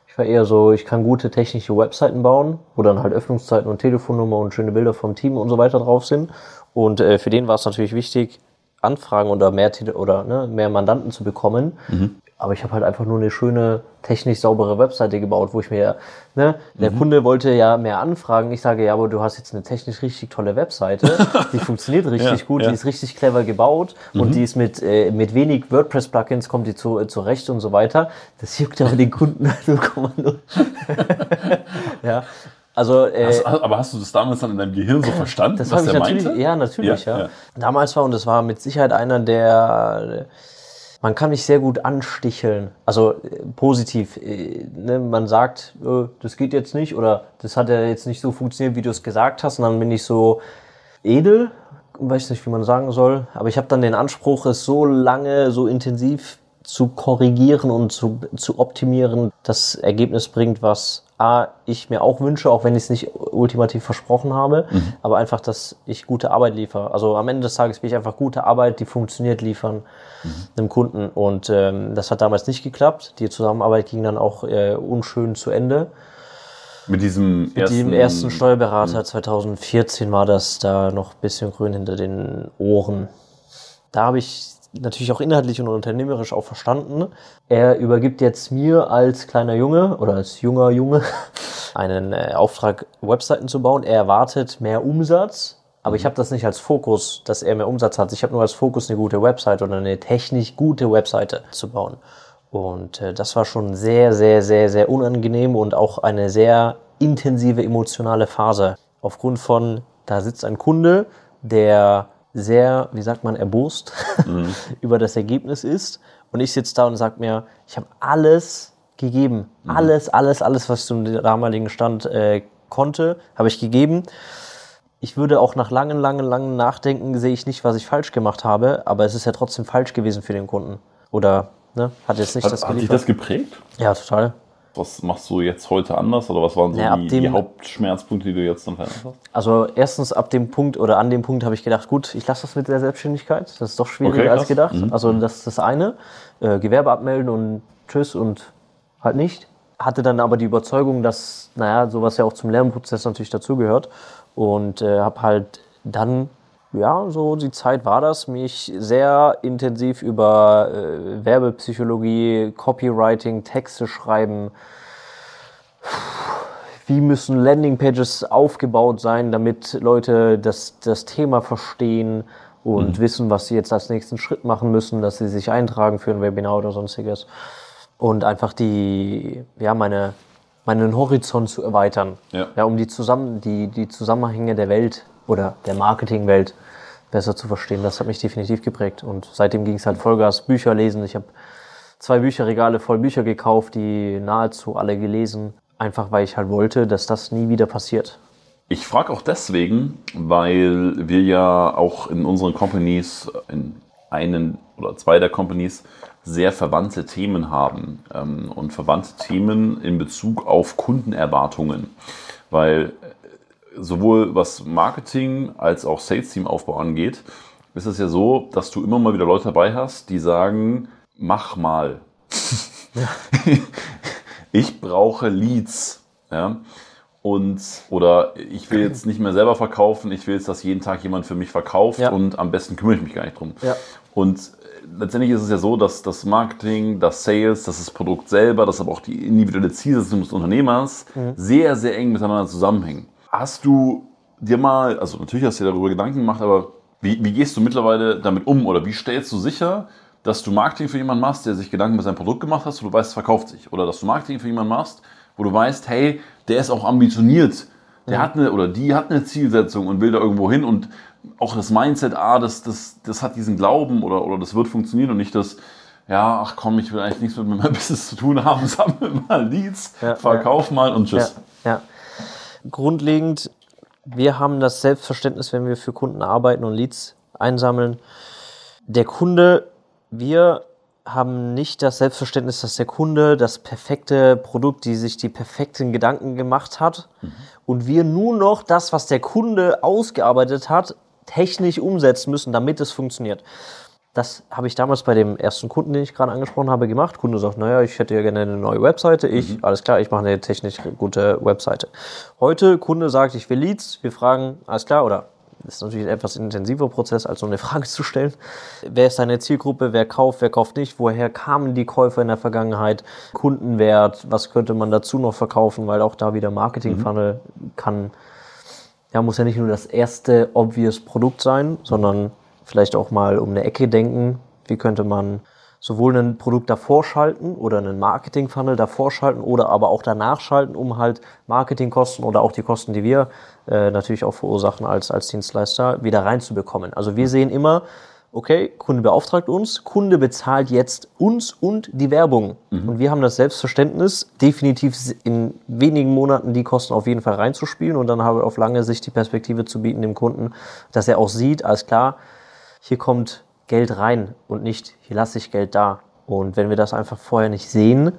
Ich war eher so, ich kann gute technische Webseiten bauen, wo dann halt Öffnungszeiten und Telefonnummer und schöne Bilder vom Team und so weiter drauf sind. Und äh, für den war es natürlich wichtig, Anfragen oder mehr, Tele- oder, ne, mehr Mandanten zu bekommen. Aber ich habe halt einfach nur eine schöne, technisch saubere Webseite gebaut, wo ich mir, ne, der Kunde wollte ja mehr Anfragen. Ich sage, ja, aber du hast jetzt eine technisch richtig tolle Webseite. Die funktioniert richtig Ja, gut, ja. die ist richtig clever gebaut und die ist mit, äh, mit wenig WordPress-Plugins kommt die zu, äh, zurecht und so weiter. Das juckt aber den Kunden 0,0. ja. Also, äh, Hast, aber hast du das damals dann in deinem Gehirn so verstanden, das was habe ich natürlich, meinte? ja, natürlich, Ja, ja, ja. Damals war, und das war mit Sicherheit einer der, man kann mich sehr gut ansticheln, also äh, positiv. äh, Ne? Man sagt, äh, das geht jetzt nicht oder das hat ja jetzt nicht so funktioniert, wie du es gesagt hast, und dann bin ich so edel, weiß nicht, wie man sagen soll, aber ich habe dann den Anspruch, es so lange, so intensiv zu korrigieren und zu, zu optimieren, das Ergebnis bringt, was A, ich mir auch wünsche, auch wenn ich es nicht ultimativ versprochen habe, aber einfach, dass ich gute Arbeit liefere. Also am Ende des Tages will ich einfach gute Arbeit, die funktioniert, liefern einem Kunden. Und ähm, das hat damals nicht geklappt. Die Zusammenarbeit ging dann auch äh, unschön zu Ende. Mit diesem Mit ersten, dem ersten Steuerberater 2014 war das da noch ein bisschen grün hinter den Ohren. Da habe ich natürlich auch inhaltlich und unternehmerisch auch verstanden. Er übergibt jetzt mir als kleiner Junge oder als junger Junge einen äh, Auftrag, Webseiten zu bauen. Er erwartet mehr Umsatz, aber ich habe das nicht als Fokus, dass er mehr Umsatz hat. Ich habe nur als Fokus, eine gute Website oder eine technisch gute Webseite zu bauen. Und äh, das war schon sehr, sehr, sehr, sehr unangenehm und auch eine sehr intensive emotionale Phase. Aufgrund von, da sitzt ein Kunde, der sehr, wie sagt man, erbost über das Ergebnis ist. Und ich sitze da und sage mir, ich habe alles gegeben. Alles, alles, alles, was zum damaligen Stand äh, konnte, habe ich gegeben. Ich würde auch nach langen, langen, langen Nachdenken sehe ich nicht, was ich falsch gemacht habe, aber es ist ja trotzdem falsch gewesen für den Kunden. Oder ne, hat jetzt nicht Hat, das hat dich geliefert. das geprägt? ja, total. Was machst du jetzt heute anders oder was waren so Ja, die, dem- die Hauptschmerzpunkte, die du jetzt dann verändert hast? Also erstens ab dem Punkt oder an dem Punkt habe ich gedacht, gut, ich lasse das mit der Selbstständigkeit. Das ist doch schwieriger Okay, als gedacht. Mhm. Also das ist das eine. Äh, Gewerbe abmelden und tschüss und halt nicht. Hatte dann aber die Überzeugung, dass, naja, sowas ja auch zum Lernprozess natürlich dazugehört. Und äh, habe halt dann, ja, so die Zeit war das, mich sehr intensiv über äh, Werbepsychologie, Copywriting, Texte schreiben, wie müssen Landingpages aufgebaut sein, damit Leute das, das Thema verstehen und wissen, was sie jetzt als nächsten Schritt machen müssen, dass sie sich eintragen für ein Webinar oder sonstiges. Und einfach die, ja, meine, meinen Horizont zu erweitern. Ja. um die, zusammen, die, die Zusammenhänge der Welt oder der Marketingwelt besser zu verstehen. Das hat mich definitiv geprägt. Und seitdem ging es halt Vollgas, Bücher lesen. Ich habe zwei Bücherregale voll Bücher gekauft, die nahezu alle gelesen. Einfach weil ich halt wollte, dass das nie wieder passiert. Ich frage auch deswegen, weil wir ja auch in unseren Companies, in einen oder zwei der Companies, sehr verwandte Themen haben ähm, und verwandte Themen in Bezug auf Kundenerwartungen. Weil sowohl was Marketing als auch Sales-Team-Aufbau angeht, ist es ja so, dass du immer mal wieder Leute dabei hast, die sagen, mach mal. Ja. ich brauche Leads. Ja? Und, oder ich will jetzt nicht mehr selber verkaufen, ich will jetzt, dass jeden Tag jemand für mich verkauft ja. und am besten kümmere ich mich gar nicht drum. Ja. Und letztendlich ist es ja so, dass das Marketing, das Sales, dass das Produkt selber, dass aber auch die individuelle Zielsetzung des Unternehmers mhm. sehr, sehr eng miteinander zusammenhängen. Hast du dir mal, also natürlich hast du dir darüber Gedanken gemacht, aber wie, wie gehst du mittlerweile damit um oder wie stellst du sicher, dass du Marketing für jemanden machst, der sich Gedanken über sein Produkt gemacht hat, wo du weißt, es verkauft sich? Oder dass du Marketing für jemanden machst, wo du weißt, hey, der ist auch ambitioniert, der mhm. hat eine oder die hat eine Zielsetzung und will da irgendwo hin und auch das Mindset, ah, das, das, das hat diesen Glauben oder, oder das wird funktionieren und nicht das, ja, ach komm, ich will eigentlich nichts mit meinem Business zu tun haben, sammle mal Leads, ja, verkauf ja. mal und tschüss. Ja, ja. Grundlegend, wir haben das Selbstverständnis, wenn wir für Kunden arbeiten und Leads einsammeln. Der Kunde, wir haben nicht das Selbstverständnis, dass der Kunde das perfekte Produkt, die sich die perfekten Gedanken gemacht hat mhm. und wir nur noch das, was der Kunde ausgearbeitet hat, technisch umsetzen müssen, damit es funktioniert. Das habe ich damals bei dem ersten Kunden, den ich gerade angesprochen habe, gemacht. Kunde sagt, naja, ich hätte ja gerne eine neue Webseite. Ich, mhm. alles klar, ich mache eine technisch gute Webseite. Heute, Kunde sagt, ich will Leads. Wir fragen, alles klar, oder das ist natürlich ein etwas intensiver Prozess, als so eine Frage zu stellen. Wer ist deine Zielgruppe? Wer kauft? Wer kauft nicht? Woher kamen die Käufer in der Vergangenheit? Kundenwert? Was könnte man dazu noch verkaufen? Weil auch da wieder Marketing-Funnel mhm. kann, ja, muss ja nicht nur das erste obvious Produkt sein, sondern vielleicht auch mal um eine Ecke denken. Wie könnte man sowohl ein Produkt davor schalten oder einen Marketing-Funnel davor schalten oder aber auch danach schalten, um halt Marketingkosten oder auch die Kosten, die wir äh, natürlich auch verursachen als, als Dienstleister, wieder reinzubekommen. Also wir sehen immer, okay, Kunde beauftragt uns, Kunde bezahlt jetzt uns und die Werbung. Mhm. Und wir haben das Selbstverständnis, definitiv in wenigen Monaten die Kosten auf jeden Fall reinzuspielen und dann habe auf lange Sicht die Perspektive zu bieten dem Kunden, dass er auch sieht, alles klar, hier kommt Geld rein und nicht, hier lasse ich Geld da. Und wenn wir das einfach vorher nicht sehen,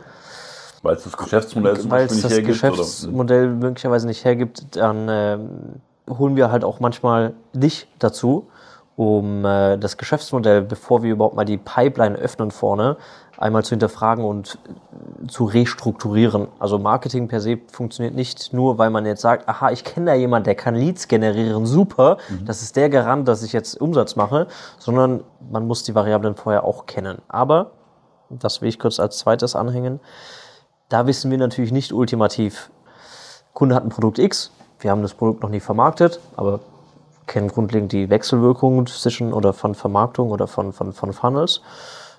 weil es das Geschäftsmodell zum es das hergibt, Geschäftsmodell oder? möglicherweise nicht hergibt, dann äh, holen wir halt auch manchmal dich dazu, um äh, das Geschäftsmodell, bevor wir überhaupt mal die Pipeline öffnen vorne, einmal zu hinterfragen und zu restrukturieren. Also Marketing per se funktioniert nicht nur, weil man jetzt sagt, aha, ich kenne da jemand, der kann Leads generieren, super, mhm. das ist der Garant, dass ich jetzt Umsatz mache, sondern man muss die Variablen vorher auch kennen. Aber, das will ich kurz als zweites anhängen, da wissen wir natürlich nicht ultimativ, Kunde hat ein Produkt X, wir haben das Produkt noch nie vermarktet, aber kennen grundlegend die Wechselwirkungen zwischen oder von Vermarktung oder von, von, von Funnels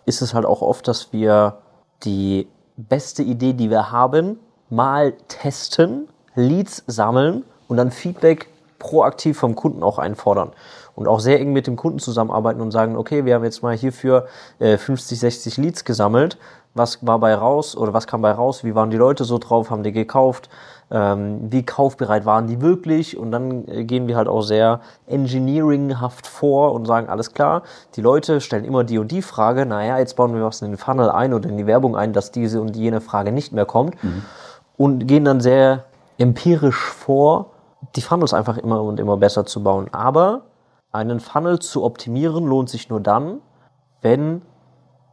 ist es halt auch oft, dass wir die beste Idee, die wir haben, mal testen, Leads sammeln und dann Feedback proaktiv vom Kunden auch einfordern. Und auch sehr eng mit dem Kunden zusammenarbeiten und sagen, okay, wir haben jetzt mal hierfür äh, 50, 60 Leads gesammelt. Was war bei raus oder was kam bei raus? Wie waren die Leute so drauf? Haben die gekauft? ähm, wie kaufbereit waren die wirklich und dann äh, gehen wir halt auch sehr engineeringhaft vor und sagen, alles klar, die Leute stellen immer die und die Frage, naja, jetzt bauen wir was in den Funnel ein oder in die Werbung ein, dass diese und jene Frage nicht mehr kommt mhm. und gehen dann sehr empirisch vor, die Funnels einfach immer und immer besser zu bauen. Aber einen Funnel zu optimieren lohnt sich nur dann, wenn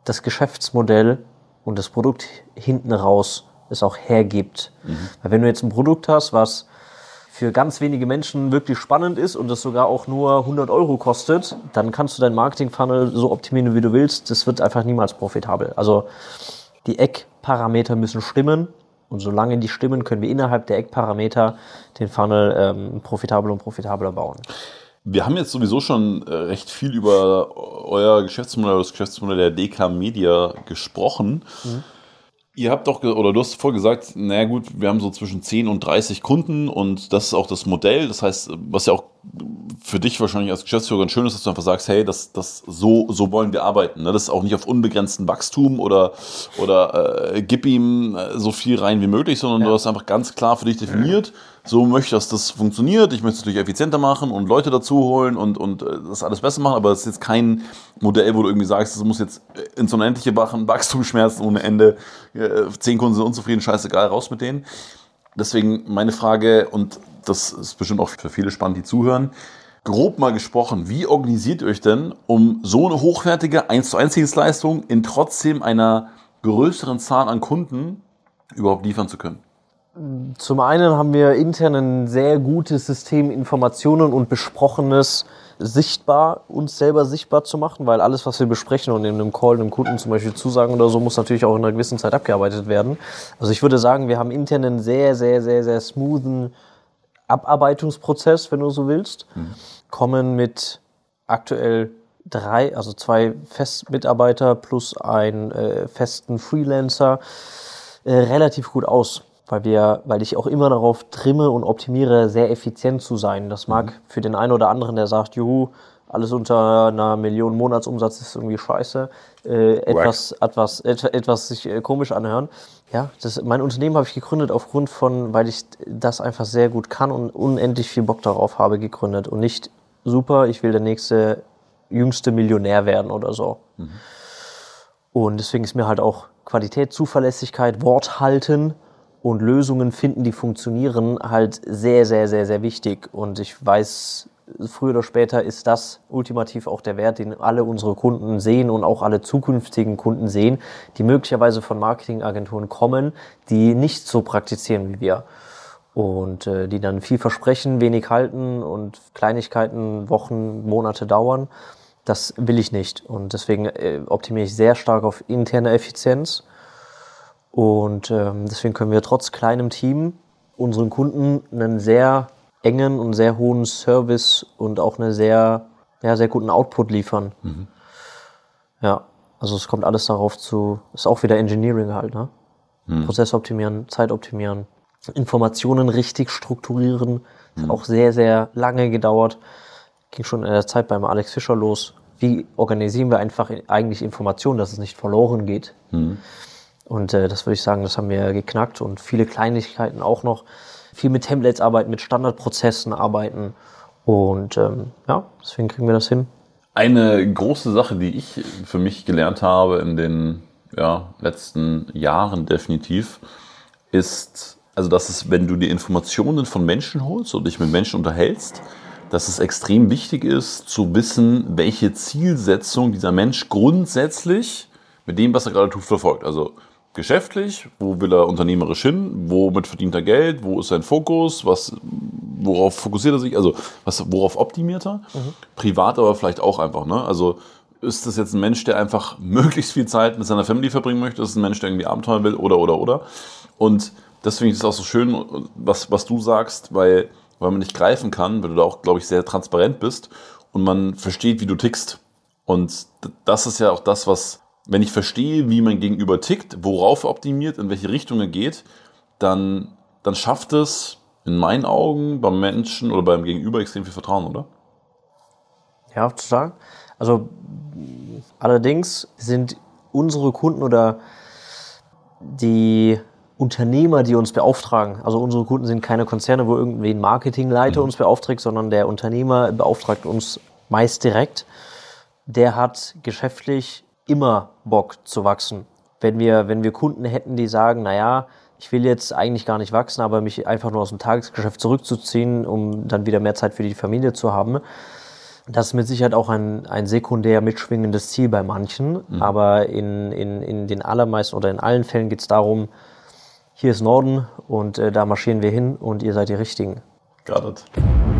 das Geschäftsmodell und das Produkt hinten raus es auch hergibt. Mhm. Weil wenn du jetzt ein Produkt hast, was für ganz wenige Menschen wirklich spannend ist und das sogar auch nur 100 Euro kostet, dann kannst du deinen Marketing-Funnel so optimieren, wie du willst. Das wird einfach niemals profitabel. Also die Eckparameter müssen stimmen und solange die stimmen, können wir innerhalb der Eckparameter den Funnel ähm, profitabel und profitabler bauen. Wir haben jetzt sowieso schon äh, recht viel über euer Geschäftsmodell, das Geschäftsmodell der DK Media gesprochen. Mhm. Ihr habt doch, oder du hast vorher gesagt, naja gut, wir haben so zwischen 10 und 30 Kunden und das ist auch das Modell. Das heißt, was ja auch für dich wahrscheinlich als Geschäftsführer ganz schön ist, dass du einfach sagst, hey, das, das so, so wollen wir arbeiten. Ne? Das ist auch nicht auf unbegrenzten Wachstum oder, oder äh, gib ihm äh, so viel rein wie möglich, sondern ja. du hast einfach ganz klar für dich definiert, so möchte ich, dass das funktioniert. Ich möchte es natürlich effizienter machen und Leute dazu holen und, und äh, das alles besser machen, aber es ist jetzt kein Modell, wo du irgendwie sagst, es muss jetzt ins Unendliche machen, Wachstumsschmerzen ohne Ende, äh, zehn Kunden sind unzufrieden, scheißegal, raus mit denen. Deswegen meine Frage, und das ist bestimmt auch für viele spannend, die zuhören, grob mal gesprochen, wie organisiert ihr euch denn, um so eine hochwertige 1 zu 1 Dienstleistung in trotzdem einer größeren Zahl an Kunden überhaupt liefern zu können? Zum einen haben wir intern ein sehr gutes System, Informationen und Besprochenes sichtbar, uns selber sichtbar zu machen, weil alles, was wir besprechen und in einem Call einem Kunden zum Beispiel zusagen oder so, muss natürlich auch in einer gewissen Zeit abgearbeitet werden. Also ich würde sagen, wir haben intern einen sehr, sehr, sehr, sehr smoothen Abarbeitungsprozess, wenn du so willst. Mhm kommen mit aktuell drei, also zwei Festmitarbeiter plus einen äh, festen Freelancer äh, relativ gut aus, weil wir, weil ich auch immer darauf trimme und optimiere, sehr effizient zu sein. Das mag mhm. für den einen oder anderen, der sagt, juhu, alles unter einer Million Monatsumsatz ist irgendwie scheiße, äh, etwas, etwas, etwas, etwas sich äh, komisch anhören. Ja, das, mein Unternehmen habe ich gegründet aufgrund von, weil ich das einfach sehr gut kann und unendlich viel Bock darauf habe, gegründet und nicht super, ich will der nächste jüngste Millionär werden oder so. Mhm. Und deswegen ist mir halt auch Qualität, Zuverlässigkeit, Wort halten und Lösungen finden, die funktionieren, halt sehr, sehr, sehr, sehr wichtig. Und ich weiß, früher oder später ist das ultimativ auch der Wert, den alle unsere Kunden sehen und auch alle zukünftigen Kunden sehen, die möglicherweise von Marketingagenturen kommen, die nicht so praktizieren wie wir und äh, die dann viel versprechen, wenig halten und Kleinigkeiten Wochen, Monate dauern. Das will ich nicht und deswegen äh, optimiere ich sehr stark auf interne Effizienz und ähm, deswegen können wir trotz kleinem Team unseren Kunden einen sehr engen und sehr hohen Service und auch einen sehr, ja, sehr guten Output liefern. Mhm. Ja, also es kommt alles darauf zu, ist auch wieder Engineering halt, ne? Mhm. Prozess optimieren, Zeit optimieren. Informationen richtig strukturieren. Das hat mhm. auch sehr, sehr lange gedauert. Ging schon in der Zeit beim Alex Fischer los. Wie organisieren wir einfach eigentlich Informationen, dass es nicht verloren geht? Mhm. Und äh, das würde ich sagen, das haben wir geknackt und viele Kleinigkeiten auch noch. Viel mit Templates arbeiten, mit Standardprozessen arbeiten. Und ähm, ja, deswegen kriegen wir das hin. Eine große Sache, die ich für mich gelernt habe in den ja, letzten Jahren definitiv, ist also dass es, wenn du die Informationen von Menschen holst und dich mit Menschen unterhältst, dass es extrem wichtig ist zu wissen, welche Zielsetzung dieser Mensch grundsätzlich mit dem, was er gerade tut, verfolgt. Also geschäftlich, wo will er unternehmerisch hin, womit verdient er Geld, wo ist sein Fokus, was, worauf fokussiert er sich, also was, worauf optimiert er. Mhm. Privat aber vielleicht auch einfach. Ne? Also ist das jetzt ein Mensch, der einfach möglichst viel Zeit mit seiner Family verbringen möchte, ist es ein Mensch, der irgendwie Abenteuer will oder oder oder. Und deswegen ist es auch so schön, was, was du sagst, weil, weil man nicht greifen kann, weil du da auch, glaube ich, sehr transparent bist und man versteht, wie du tickst. Und das ist ja auch das, was, wenn ich verstehe, wie mein Gegenüber tickt, worauf er optimiert, in welche Richtung er geht, dann, dann schafft es in meinen Augen beim Menschen oder beim Gegenüber extrem viel Vertrauen, oder? Ja, total. Also allerdings sind unsere Kunden oder die Unternehmer, die uns beauftragen. Also unsere Kunden sind keine Konzerne, wo irgendwie ein Marketingleiter mhm. uns beauftragt, sondern der Unternehmer beauftragt uns meist direkt. Der hat geschäftlich immer Bock zu wachsen. Wenn wir, wenn wir Kunden hätten, die sagen, na ja, ich will jetzt eigentlich gar nicht wachsen, aber mich einfach nur aus dem Tagesgeschäft zurückzuziehen, um dann wieder mehr Zeit für die Familie zu haben. Das ist mit Sicherheit auch ein, ein sekundär mitschwingendes Ziel bei manchen, mhm. aber in, in, in den allermeisten oder in allen Fällen geht es darum, hier ist Norden und äh, da marschieren wir hin und ihr seid die Richtigen. Got it.